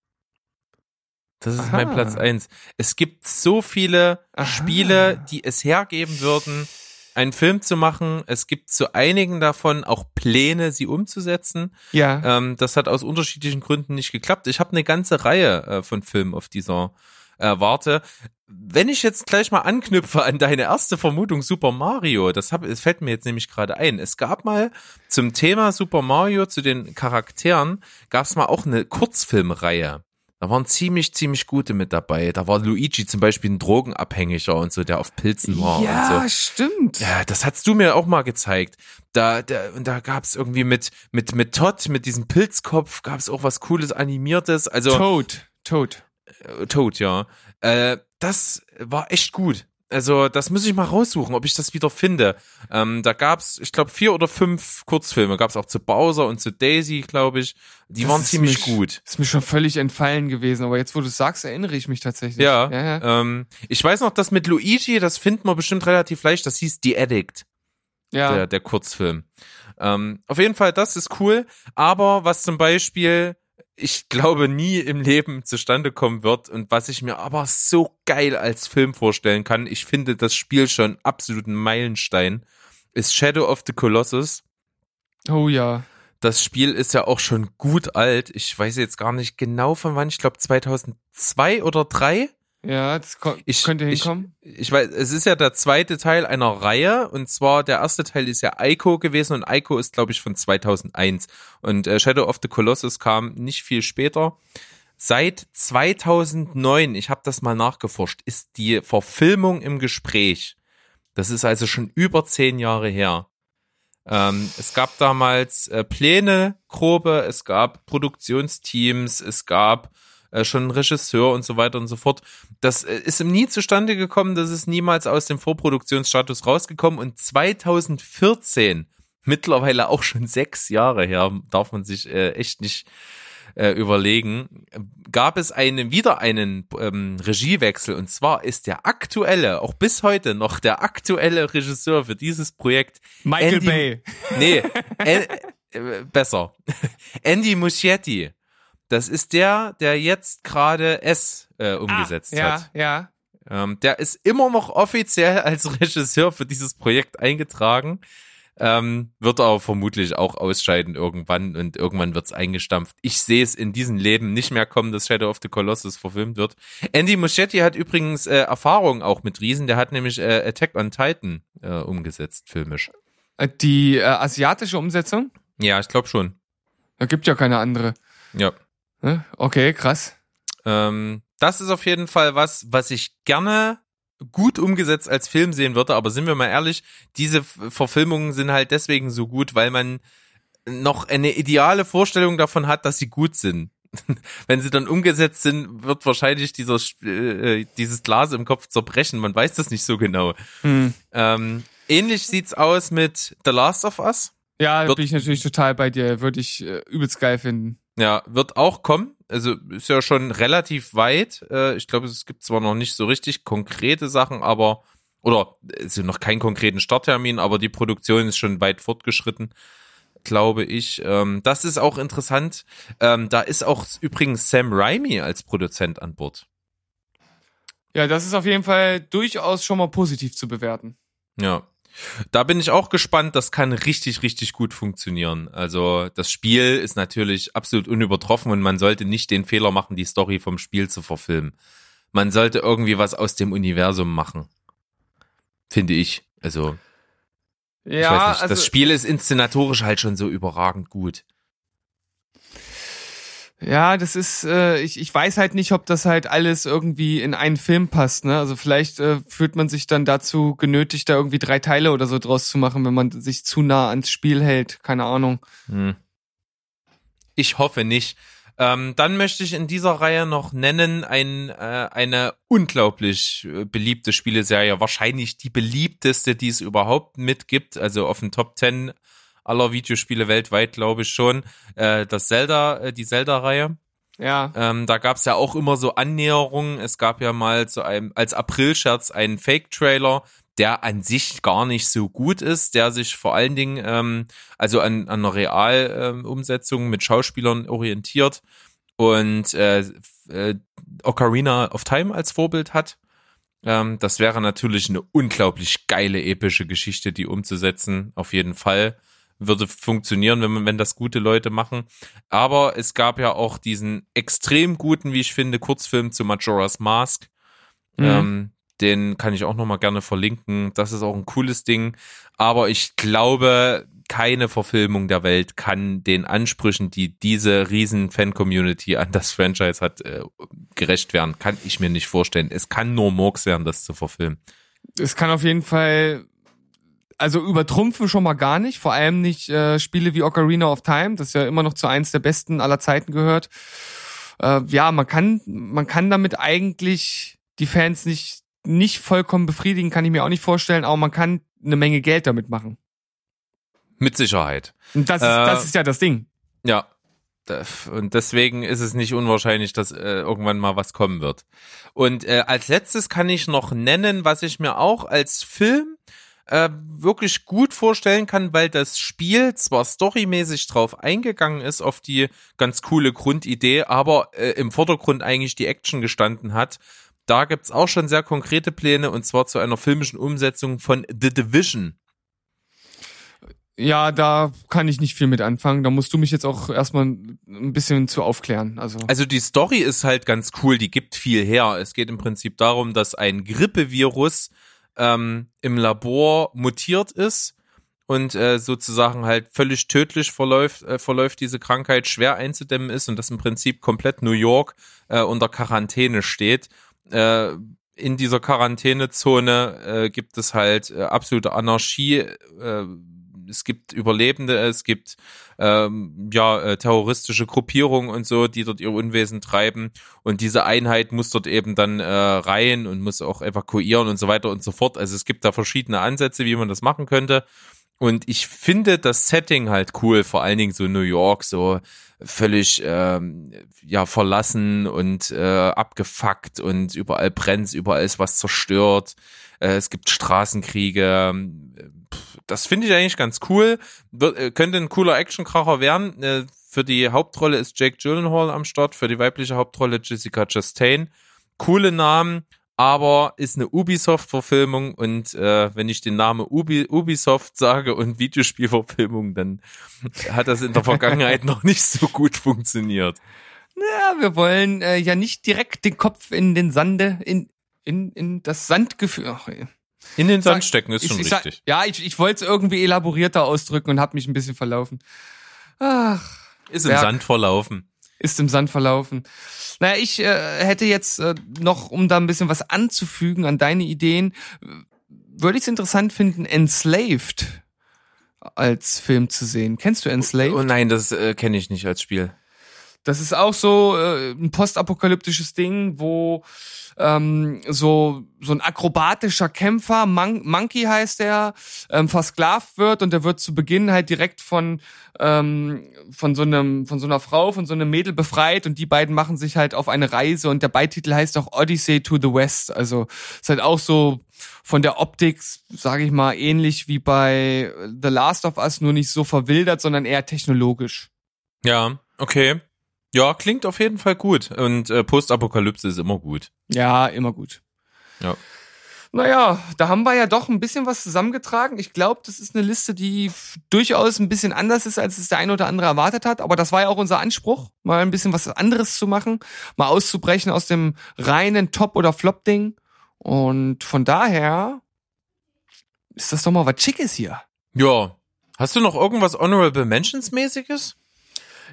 Das ist Aha. mein Platz eins. Es gibt so viele Aha. Spiele, die es hergeben würden, einen Film zu machen. Es gibt zu einigen davon auch Pläne, sie umzusetzen. Ja. Ähm, das hat aus unterschiedlichen Gründen nicht geklappt. Ich habe eine ganze Reihe äh, von Filmen auf dieser äh, Warte. Wenn ich jetzt gleich mal anknüpfe an deine erste Vermutung Super Mario, das, hab, das fällt mir jetzt nämlich gerade ein. Es gab mal zum Thema Super Mario, zu den Charakteren, gab es mal auch eine Kurzfilmreihe. Da waren ziemlich, ziemlich gute mit dabei. Da war Luigi zum Beispiel ein Drogenabhängiger und so, der auf Pilzen war ja, und so. stimmt. Ja, das hast du mir auch mal gezeigt. Da, da, und da gab's irgendwie mit, mit, mit Todd, mit diesem Pilzkopf, gab's auch was Cooles Animiertes. Also, Toad. Toad. Toad, ja. Äh, das war echt gut. Also, das muss ich mal raussuchen, ob ich das wieder finde. Ähm, da gab's, ich glaube, vier oder fünf Kurzfilme. Gab's auch zu Bowser und zu Daisy, glaube ich. Die Das waren ziemlich mich- gut. Ist mir schon völlig entfallen gewesen, aber jetzt, wo du es sagst, erinnere ich mich tatsächlich. Ja, ja, ja. Ähm, ich weiß noch, dass mit Luigi, das findet man bestimmt relativ leicht, das hieß The Addict. ja. der, der Kurzfilm. Ähm, auf jeden Fall, das ist cool. Aber was zum Beispiel, ich glaube, nie im Leben zustande kommen wird und was ich mir aber so geil als Film vorstellen kann, ich finde das Spiel schon absoluten Meilenstein, ist Shadow of the Colossus. Oh ja. Das Spiel ist ja auch schon gut alt. Ich weiß jetzt gar nicht genau von wann. Ich glaube 2002 oder 3. Ja, das Ich, könnte ich, hinkommen. ich weiß, es ist ja der zweite Teil einer Reihe und zwar der erste Teil ist ja Ico gewesen und Ico ist glaube ich von 2001 und äh, Shadow of the Colossus kam nicht viel später. Seit 2009, ich habe das mal nachgeforscht, ist die Verfilmung im Gespräch. Das ist also schon über zehn Jahre her. Ähm, es gab damals äh, Pläne, grobe, es gab Produktionsteams, es gab äh, schon Regisseur und so weiter und so fort. Das äh, ist nie zustande gekommen, das ist niemals aus dem Vorproduktionsstatus rausgekommen und 2014, mittlerweile auch schon sechs Jahre her, darf man sich äh, echt nicht äh, überlegen, gab es einen, wieder einen ähm, Regiewechsel und zwar ist der aktuelle, auch bis heute noch der aktuelle Regisseur für dieses Projekt Michael Andy- Bay. Nee, äh, äh, besser. [LAUGHS] Andy Muschietti. Das ist der, der jetzt gerade S äh, umgesetzt ah, ja, hat. Ja, Ähm, der ist immer noch offiziell [LAUGHS] als Regisseur für dieses Projekt eingetragen. Ähm, wird aber vermutlich auch ausscheiden irgendwann und irgendwann wird's eingestampft. Ich sehe es in diesem Leben nicht mehr kommen, dass Shadow of the Colossus verfilmt wird. Andy Muschietti hat übrigens äh, Erfahrung auch mit Riesen. Der hat nämlich äh, Attack on Titan äh, umgesetzt, filmisch. Äh, Die äh, asiatische Umsetzung? Ja, ich glaube schon. Da gibt ja keine andere. Ja. Okay, krass. Ähm, das ist auf jeden Fall was, was ich gerne gut umgesetzt als Film sehen würde, aber sind wir mal ehrlich, diese Verfilmungen sind halt deswegen so gut, weil man noch eine ideale Vorstellung davon hat, dass sie gut sind. [LAUGHS] Wenn sie dann umgesetzt sind, wird wahrscheinlich dieser, Sp- äh, dieses Glas im Kopf zerbrechen. Man weiß das nicht so genau. Hm. Ähm, ähnlich sieht's aus mit The Last of Us. Ja, da Wird- bin ich natürlich total bei dir. Würde ich äh, übelst geil finden. Ja, wird auch kommen. Also ist ja schon relativ weit. Äh, ich glaube, es gibt zwar noch nicht so richtig konkrete Sachen, aber oder also noch keinen konkreten Starttermin, aber die Produktion ist schon weit fortgeschritten, glaube ich. Ähm, das ist auch interessant. Ähm, da ist auch übrigens Sam Raimi als Produzent an Bord. Ja, das ist auf jeden Fall durchaus schon mal positiv zu bewerten. Ja. Da bin ich auch gespannt, das kann richtig, richtig gut funktionieren. Also das Spiel ist natürlich absolut unübertroffen und man sollte nicht den Fehler machen, die Story vom Spiel zu verfilmen. Man sollte irgendwie was aus dem Universum machen. Finde ich. Also, Ja, ich weiß nicht. also, das Spiel ist inszenatorisch halt schon so überragend gut. Ja, das ist, äh, ich, ich weiß halt nicht, ob das halt alles irgendwie in einen Film passt, ne? Also vielleicht äh, fühlt man sich dann dazu genötigt, da irgendwie drei Teile oder so draus zu machen, wenn man sich zu nah ans Spiel hält. Keine Ahnung. Hm. Ich hoffe nicht. Ähm, dann möchte ich in dieser Reihe noch nennen ein, äh, eine unglaublich äh, beliebte Spieleserie, wahrscheinlich die beliebteste, die es überhaupt mitgibt, also auf den Top 10 aller Videospiele weltweit, glaube ich schon, äh, das Zelda, äh, die Zelda-Reihe. Ja. Ähm, da gab es ja auch immer so Annäherungen. Es gab ja mal zu einem, als April-Scherz einen Fake-Trailer, der an sich gar nicht so gut ist, der sich vor allen Dingen ähm, also an, an einer Realumsetzung mit Schauspielern orientiert und äh, äh, Ocarina of Time als Vorbild hat. Ähm, das wäre natürlich eine unglaublich geile, epische Geschichte, die umzusetzen. Auf jeden Fall würde funktionieren, wenn man, wenn das gute Leute machen. Aber es gab ja auch diesen extrem guten, wie ich finde, Kurzfilm zu Majora's Mask. Mhm. Ähm, den kann ich auch nochmal gerne verlinken. Das ist auch ein cooles Ding. Aber ich glaube, keine Verfilmung der Welt kann den Ansprüchen, die diese riesen Fan-Community an das Franchise hat, äh, gerecht werden. Kann ich mir nicht vorstellen. Es kann nur Murks werden, das zu verfilmen. Es kann auf jeden Fall also übertrumpfen schon mal gar nicht, vor allem nicht äh, Spiele wie Ocarina of Time, das ja immer noch zu eins der besten aller Zeiten gehört. Äh, ja, man kann man kann damit eigentlich die Fans nicht nicht vollkommen befriedigen, kann ich mir auch nicht vorstellen, aber man kann eine Menge Geld damit machen. Mit Sicherheit. Und das ist, äh, das ist ja das Ding. Ja. Und deswegen ist es nicht unwahrscheinlich, dass äh, irgendwann mal was kommen wird. Und äh, als letztes kann ich noch nennen, was ich mir auch als Film äh, wirklich gut vorstellen kann, weil das Spiel zwar storymäßig drauf eingegangen ist, auf die ganz coole Grundidee, aber äh, im Vordergrund eigentlich die Action gestanden hat. Da gibt's auch schon sehr konkrete Pläne und zwar zu einer filmischen Umsetzung von The Division. Ja, da kann ich nicht viel mit anfangen. Da musst du mich jetzt auch erstmal ein bisschen zu aufklären. Also, also die Story ist halt ganz cool, die gibt viel her. Es geht im Prinzip darum, dass ein Grippevirus ähm, im Labor mutiert ist und äh, sozusagen halt völlig tödlich verläuft, äh, verläuft diese Krankheit, schwer einzudämmen ist und das im Prinzip komplett New York äh, unter Quarantäne steht. Äh, in dieser Quarantänezone äh, gibt es halt äh, absolute Anarchie. Äh, es gibt Überlebende, es gibt ähm, ja äh, terroristische Gruppierungen und so, die dort ihr Unwesen treiben und diese Einheit muss dort eben dann äh, rein und muss auch evakuieren und so weiter und so fort. Also es gibt da verschiedene Ansätze, wie man das machen könnte. Und ich finde das Setting halt cool, vor allen Dingen so New York, so völlig ähm, ja verlassen und äh, abgefuckt und überall brennt, überall ist was zerstört. Äh, es gibt Straßenkriege. Das finde ich eigentlich ganz cool. Äh, könnte ein cooler Actionkracher werden. Äh, für die Hauptrolle ist Jake Gyllenhaal am Start, für die weibliche Hauptrolle Jessica Chastain. Coole Namen, aber ist eine Ubisoft-Verfilmung und äh, wenn ich den Namen Ubi, Ubisoft sage und Videospielverfilmung, dann hat das in der Vergangenheit noch nicht so gut funktioniert. Ja, wir wollen äh, ja nicht direkt den Kopf in den Sande, in, in, in das Sandgefühl. In den Sand stecken ist ich, schon ich, richtig. ja, ich, ich wollte es irgendwie elaborierter ausdrücken und habe mich ein bisschen verlaufen. Ach. Ist im Berg. Sand verlaufen. Ist im Sand verlaufen. Naja, ich äh, hätte jetzt äh, noch, um da ein bisschen was anzufügen an deine Ideen, würde ich es interessant finden, Enslaved als Film zu sehen. Kennst du Enslaved? Oh nein, das äh, kenne ich nicht als Spiel. Das ist auch so äh, ein postapokalyptisches Ding, wo ähm, so so ein akrobatischer Kämpfer, Mon Monkey heißt er, ähm, versklavt wird und der wird zu Beginn halt direkt von ähm, von so einem von so einer Frau, von so einem Mädel befreit und die beiden machen sich halt auf eine Reise und der Beititel heißt auch Odyssey to the West. Also ist halt auch so von der Optik, sage ich mal, ähnlich wie bei The Last of Us, nur nicht so verwildert, sondern eher technologisch. Ja, okay. Ja, klingt auf jeden Fall gut. Und äh, Postapokalypse ist immer gut. Ja, immer gut. Ja. Naja, da haben wir ja doch ein bisschen was zusammengetragen. Ich glaube, das ist eine Liste, die durchaus ein bisschen anders ist, als es der eine oder andere erwartet hat. Aber das war ja auch unser Anspruch, mal ein bisschen was anderes zu machen, mal auszubrechen aus dem reinen Top- oder Flop-Ding. Und von daher ist das doch mal was Schickes hier. Ja. Hast du noch irgendwas Honorable Mentions mäßiges?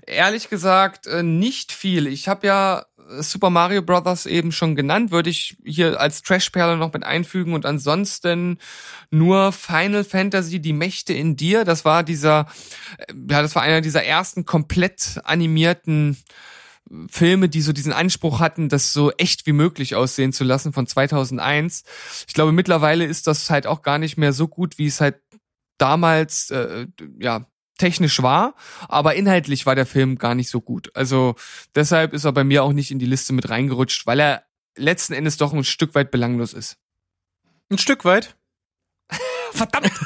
Ehrlich gesagt, äh, nicht viel. Ich habe ja Super Mario Brothers eben schon genannt, würde ich hier als Trashperle noch mit einfügen und ansonsten nur Final Fantasy, die Mächte in dir. Das war dieser, äh, ja, das war einer dieser ersten komplett animierten Filme, die so diesen Anspruch hatten, das so echt wie möglich aussehen zu lassen von 2001. Ich glaube, mittlerweile ist das halt auch gar nicht mehr so gut, wie es halt damals äh, ja technisch war, aber inhaltlich war der Film gar nicht so gut. Also deshalb ist er bei mir auch nicht in die Liste mit reingerutscht, weil er letzten Endes doch ein Stück weit belanglos ist. Ein Stück weit? [LAUGHS] Verdammt! [LAUGHS]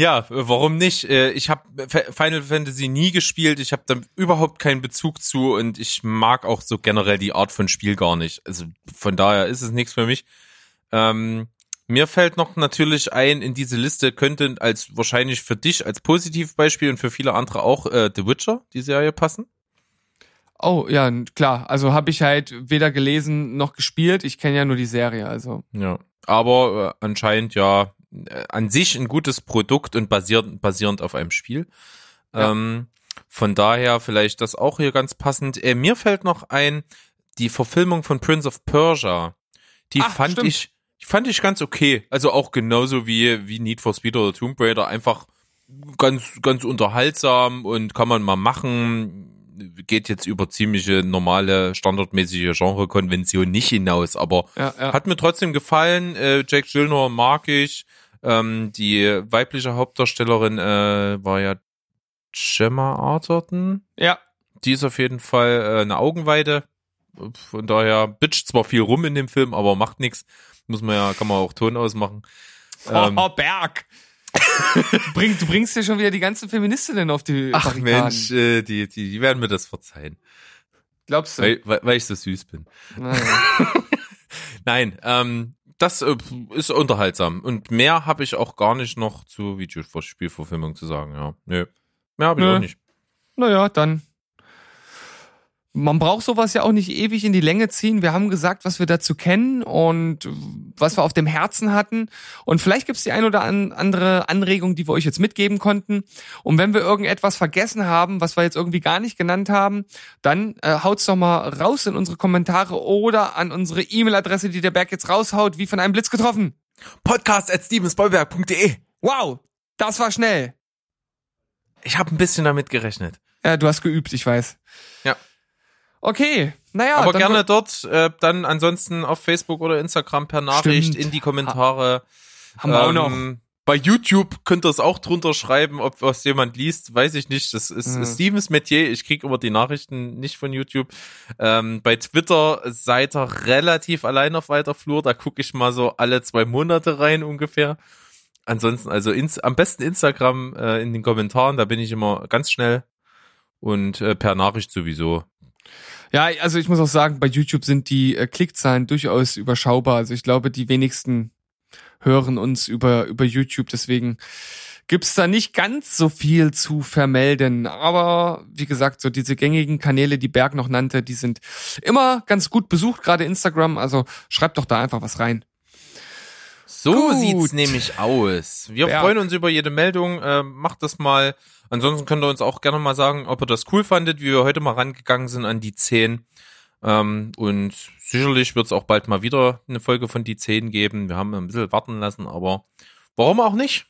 Ja, warum nicht? Äh, Ich habe Final Fantasy nie gespielt, ich habe da überhaupt keinen Bezug zu und ich mag auch so generell die Art von Spiel gar nicht. Also von daher ist es nichts für mich. Ähm, mir fällt noch natürlich ein, in diese Liste könnte als wahrscheinlich für dich als Positivbeispiel und für viele andere auch äh, The Witcher, die Serie passen. Oh, ja, klar. Also habe ich halt weder gelesen noch gespielt. Ich kenne ja nur die Serie, also. Ja. Aber äh, anscheinend ja äh, an sich ein gutes Produkt und basiert, basierend auf einem Spiel. Ja. Ähm, von daher vielleicht das auch hier ganz passend. Äh, mir fällt noch ein, die Verfilmung von Prince of Persia. Die Ach, fand stimmt. ich, fand ich ganz okay. Also auch genauso wie, wie Need for Speed oder Tomb Raider. Einfach ganz, ganz unterhaltsam und kann man mal machen. Geht jetzt über ziemliche normale, standardmäßige Genrekonvention nicht hinaus, aber Ja, ja. hat mir trotzdem gefallen. Äh, Jack Gyllenhaal mag ich. Ähm, die weibliche Hauptdarstellerin äh, war ja Gemma Arterton. ja. Die ist auf jeden Fall äh, eine Augenweide. Von daher bitcht zwar viel rum in dem Film, aber macht nichts. Muss man ja, kann man auch Ton ausmachen. [LAUGHS] Ähm, oh, Berg. du, [LAUGHS] bring, du bringst ja schon wieder die ganzen Feministinnen auf die ach Barrikaden. Mensch, äh, die, die, die werden mir das verzeihen, Glaubst du? weil, weil, weil ich so süß bin. Naja. [LAUGHS] Nein, ähm, das äh, ist unterhaltsam. Und mehr habe ich auch gar nicht noch zu Videospielverfilmung zu sagen, ja. Nö. Mehr habe ich Nö. auch nicht. naja, dann. Man braucht sowas ja auch nicht ewig in die Länge ziehen. Wir haben gesagt, was wir dazu kennen und was wir auf dem Herzen hatten. Und vielleicht gibt's die ein oder an andere Anregung, die wir euch jetzt mitgeben konnten. Und wenn wir irgendetwas vergessen haben, was wir jetzt irgendwie gar nicht genannt haben, dann äh, haut's doch mal raus in unsere Kommentare oder an unsere E-Mail-Adresse, die der Berg jetzt raushaut, wie von einem Blitz getroffen. Podcast at stevensbollberg.de. Wow, das war schnell. Ich habe ein bisschen damit gerechnet. Ja, du hast geübt, ich weiß. Ja. Okay, naja. Aber gerne dort, äh, dann ansonsten auf Facebook oder Instagram per Nachricht Stimmt. in die Kommentare. haben wir auch noch. Ähm, Bei YouTube könnt ihr es auch drunter schreiben, ob was jemand liest, weiß ich nicht. Das ist Mhm. Stevens Metier. Ich krieg immer die Nachrichten nicht von YouTube. Ähm, bei Twitter seid ihr relativ allein auf weiter Flur. Da gucke ich mal so alle zwei Monate rein ungefähr. Ansonsten, also ins, am besten Instagram äh, in den Kommentaren, da bin ich immer ganz schnell. Und äh, per Nachricht sowieso. Ja, also ich muss auch sagen, bei YouTube sind die äh, Klickzahlen durchaus überschaubar. Also ich glaube, die wenigsten hören uns über, über YouTube. Deswegen gibt's da nicht ganz so viel zu vermelden. Aber wie gesagt, so diese gängigen Kanäle, die Berg noch nannte, die sind immer ganz gut besucht, gerade Instagram. Also schreibt doch da einfach was rein. So Gut. sieht's nämlich aus. Wir Ja. freuen uns über jede Meldung. Äh, macht das mal. Ansonsten könnt ihr uns auch gerne mal sagen, ob ihr das cool fandet, wie wir heute mal rangegangen sind an die 10. Ähm, und sicherlich wird's auch bald mal wieder eine Folge von die 10 geben. Wir haben ein bisschen warten lassen, aber warum auch nicht?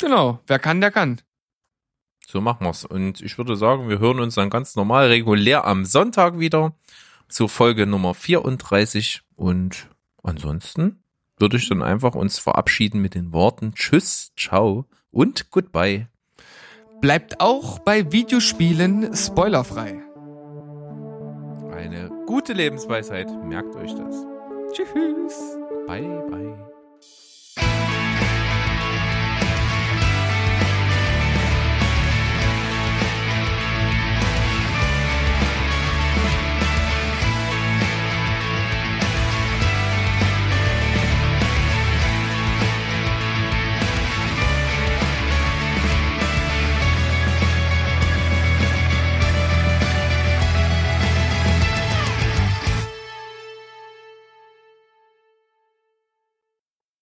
Genau, wer kann, der kann. So machen wir's. Und ich würde sagen, wir hören uns dann ganz normal regulär am Sonntag wieder zur Folge Nummer 34. Und ansonsten würde ich dann einfach uns verabschieden mit den Worten Tschüss, Ciao und Goodbye. Bleibt auch bei Videospielen spoilerfrei. Eine gute Lebensweisheit, merkt euch das. Tschüss. Bye, bye.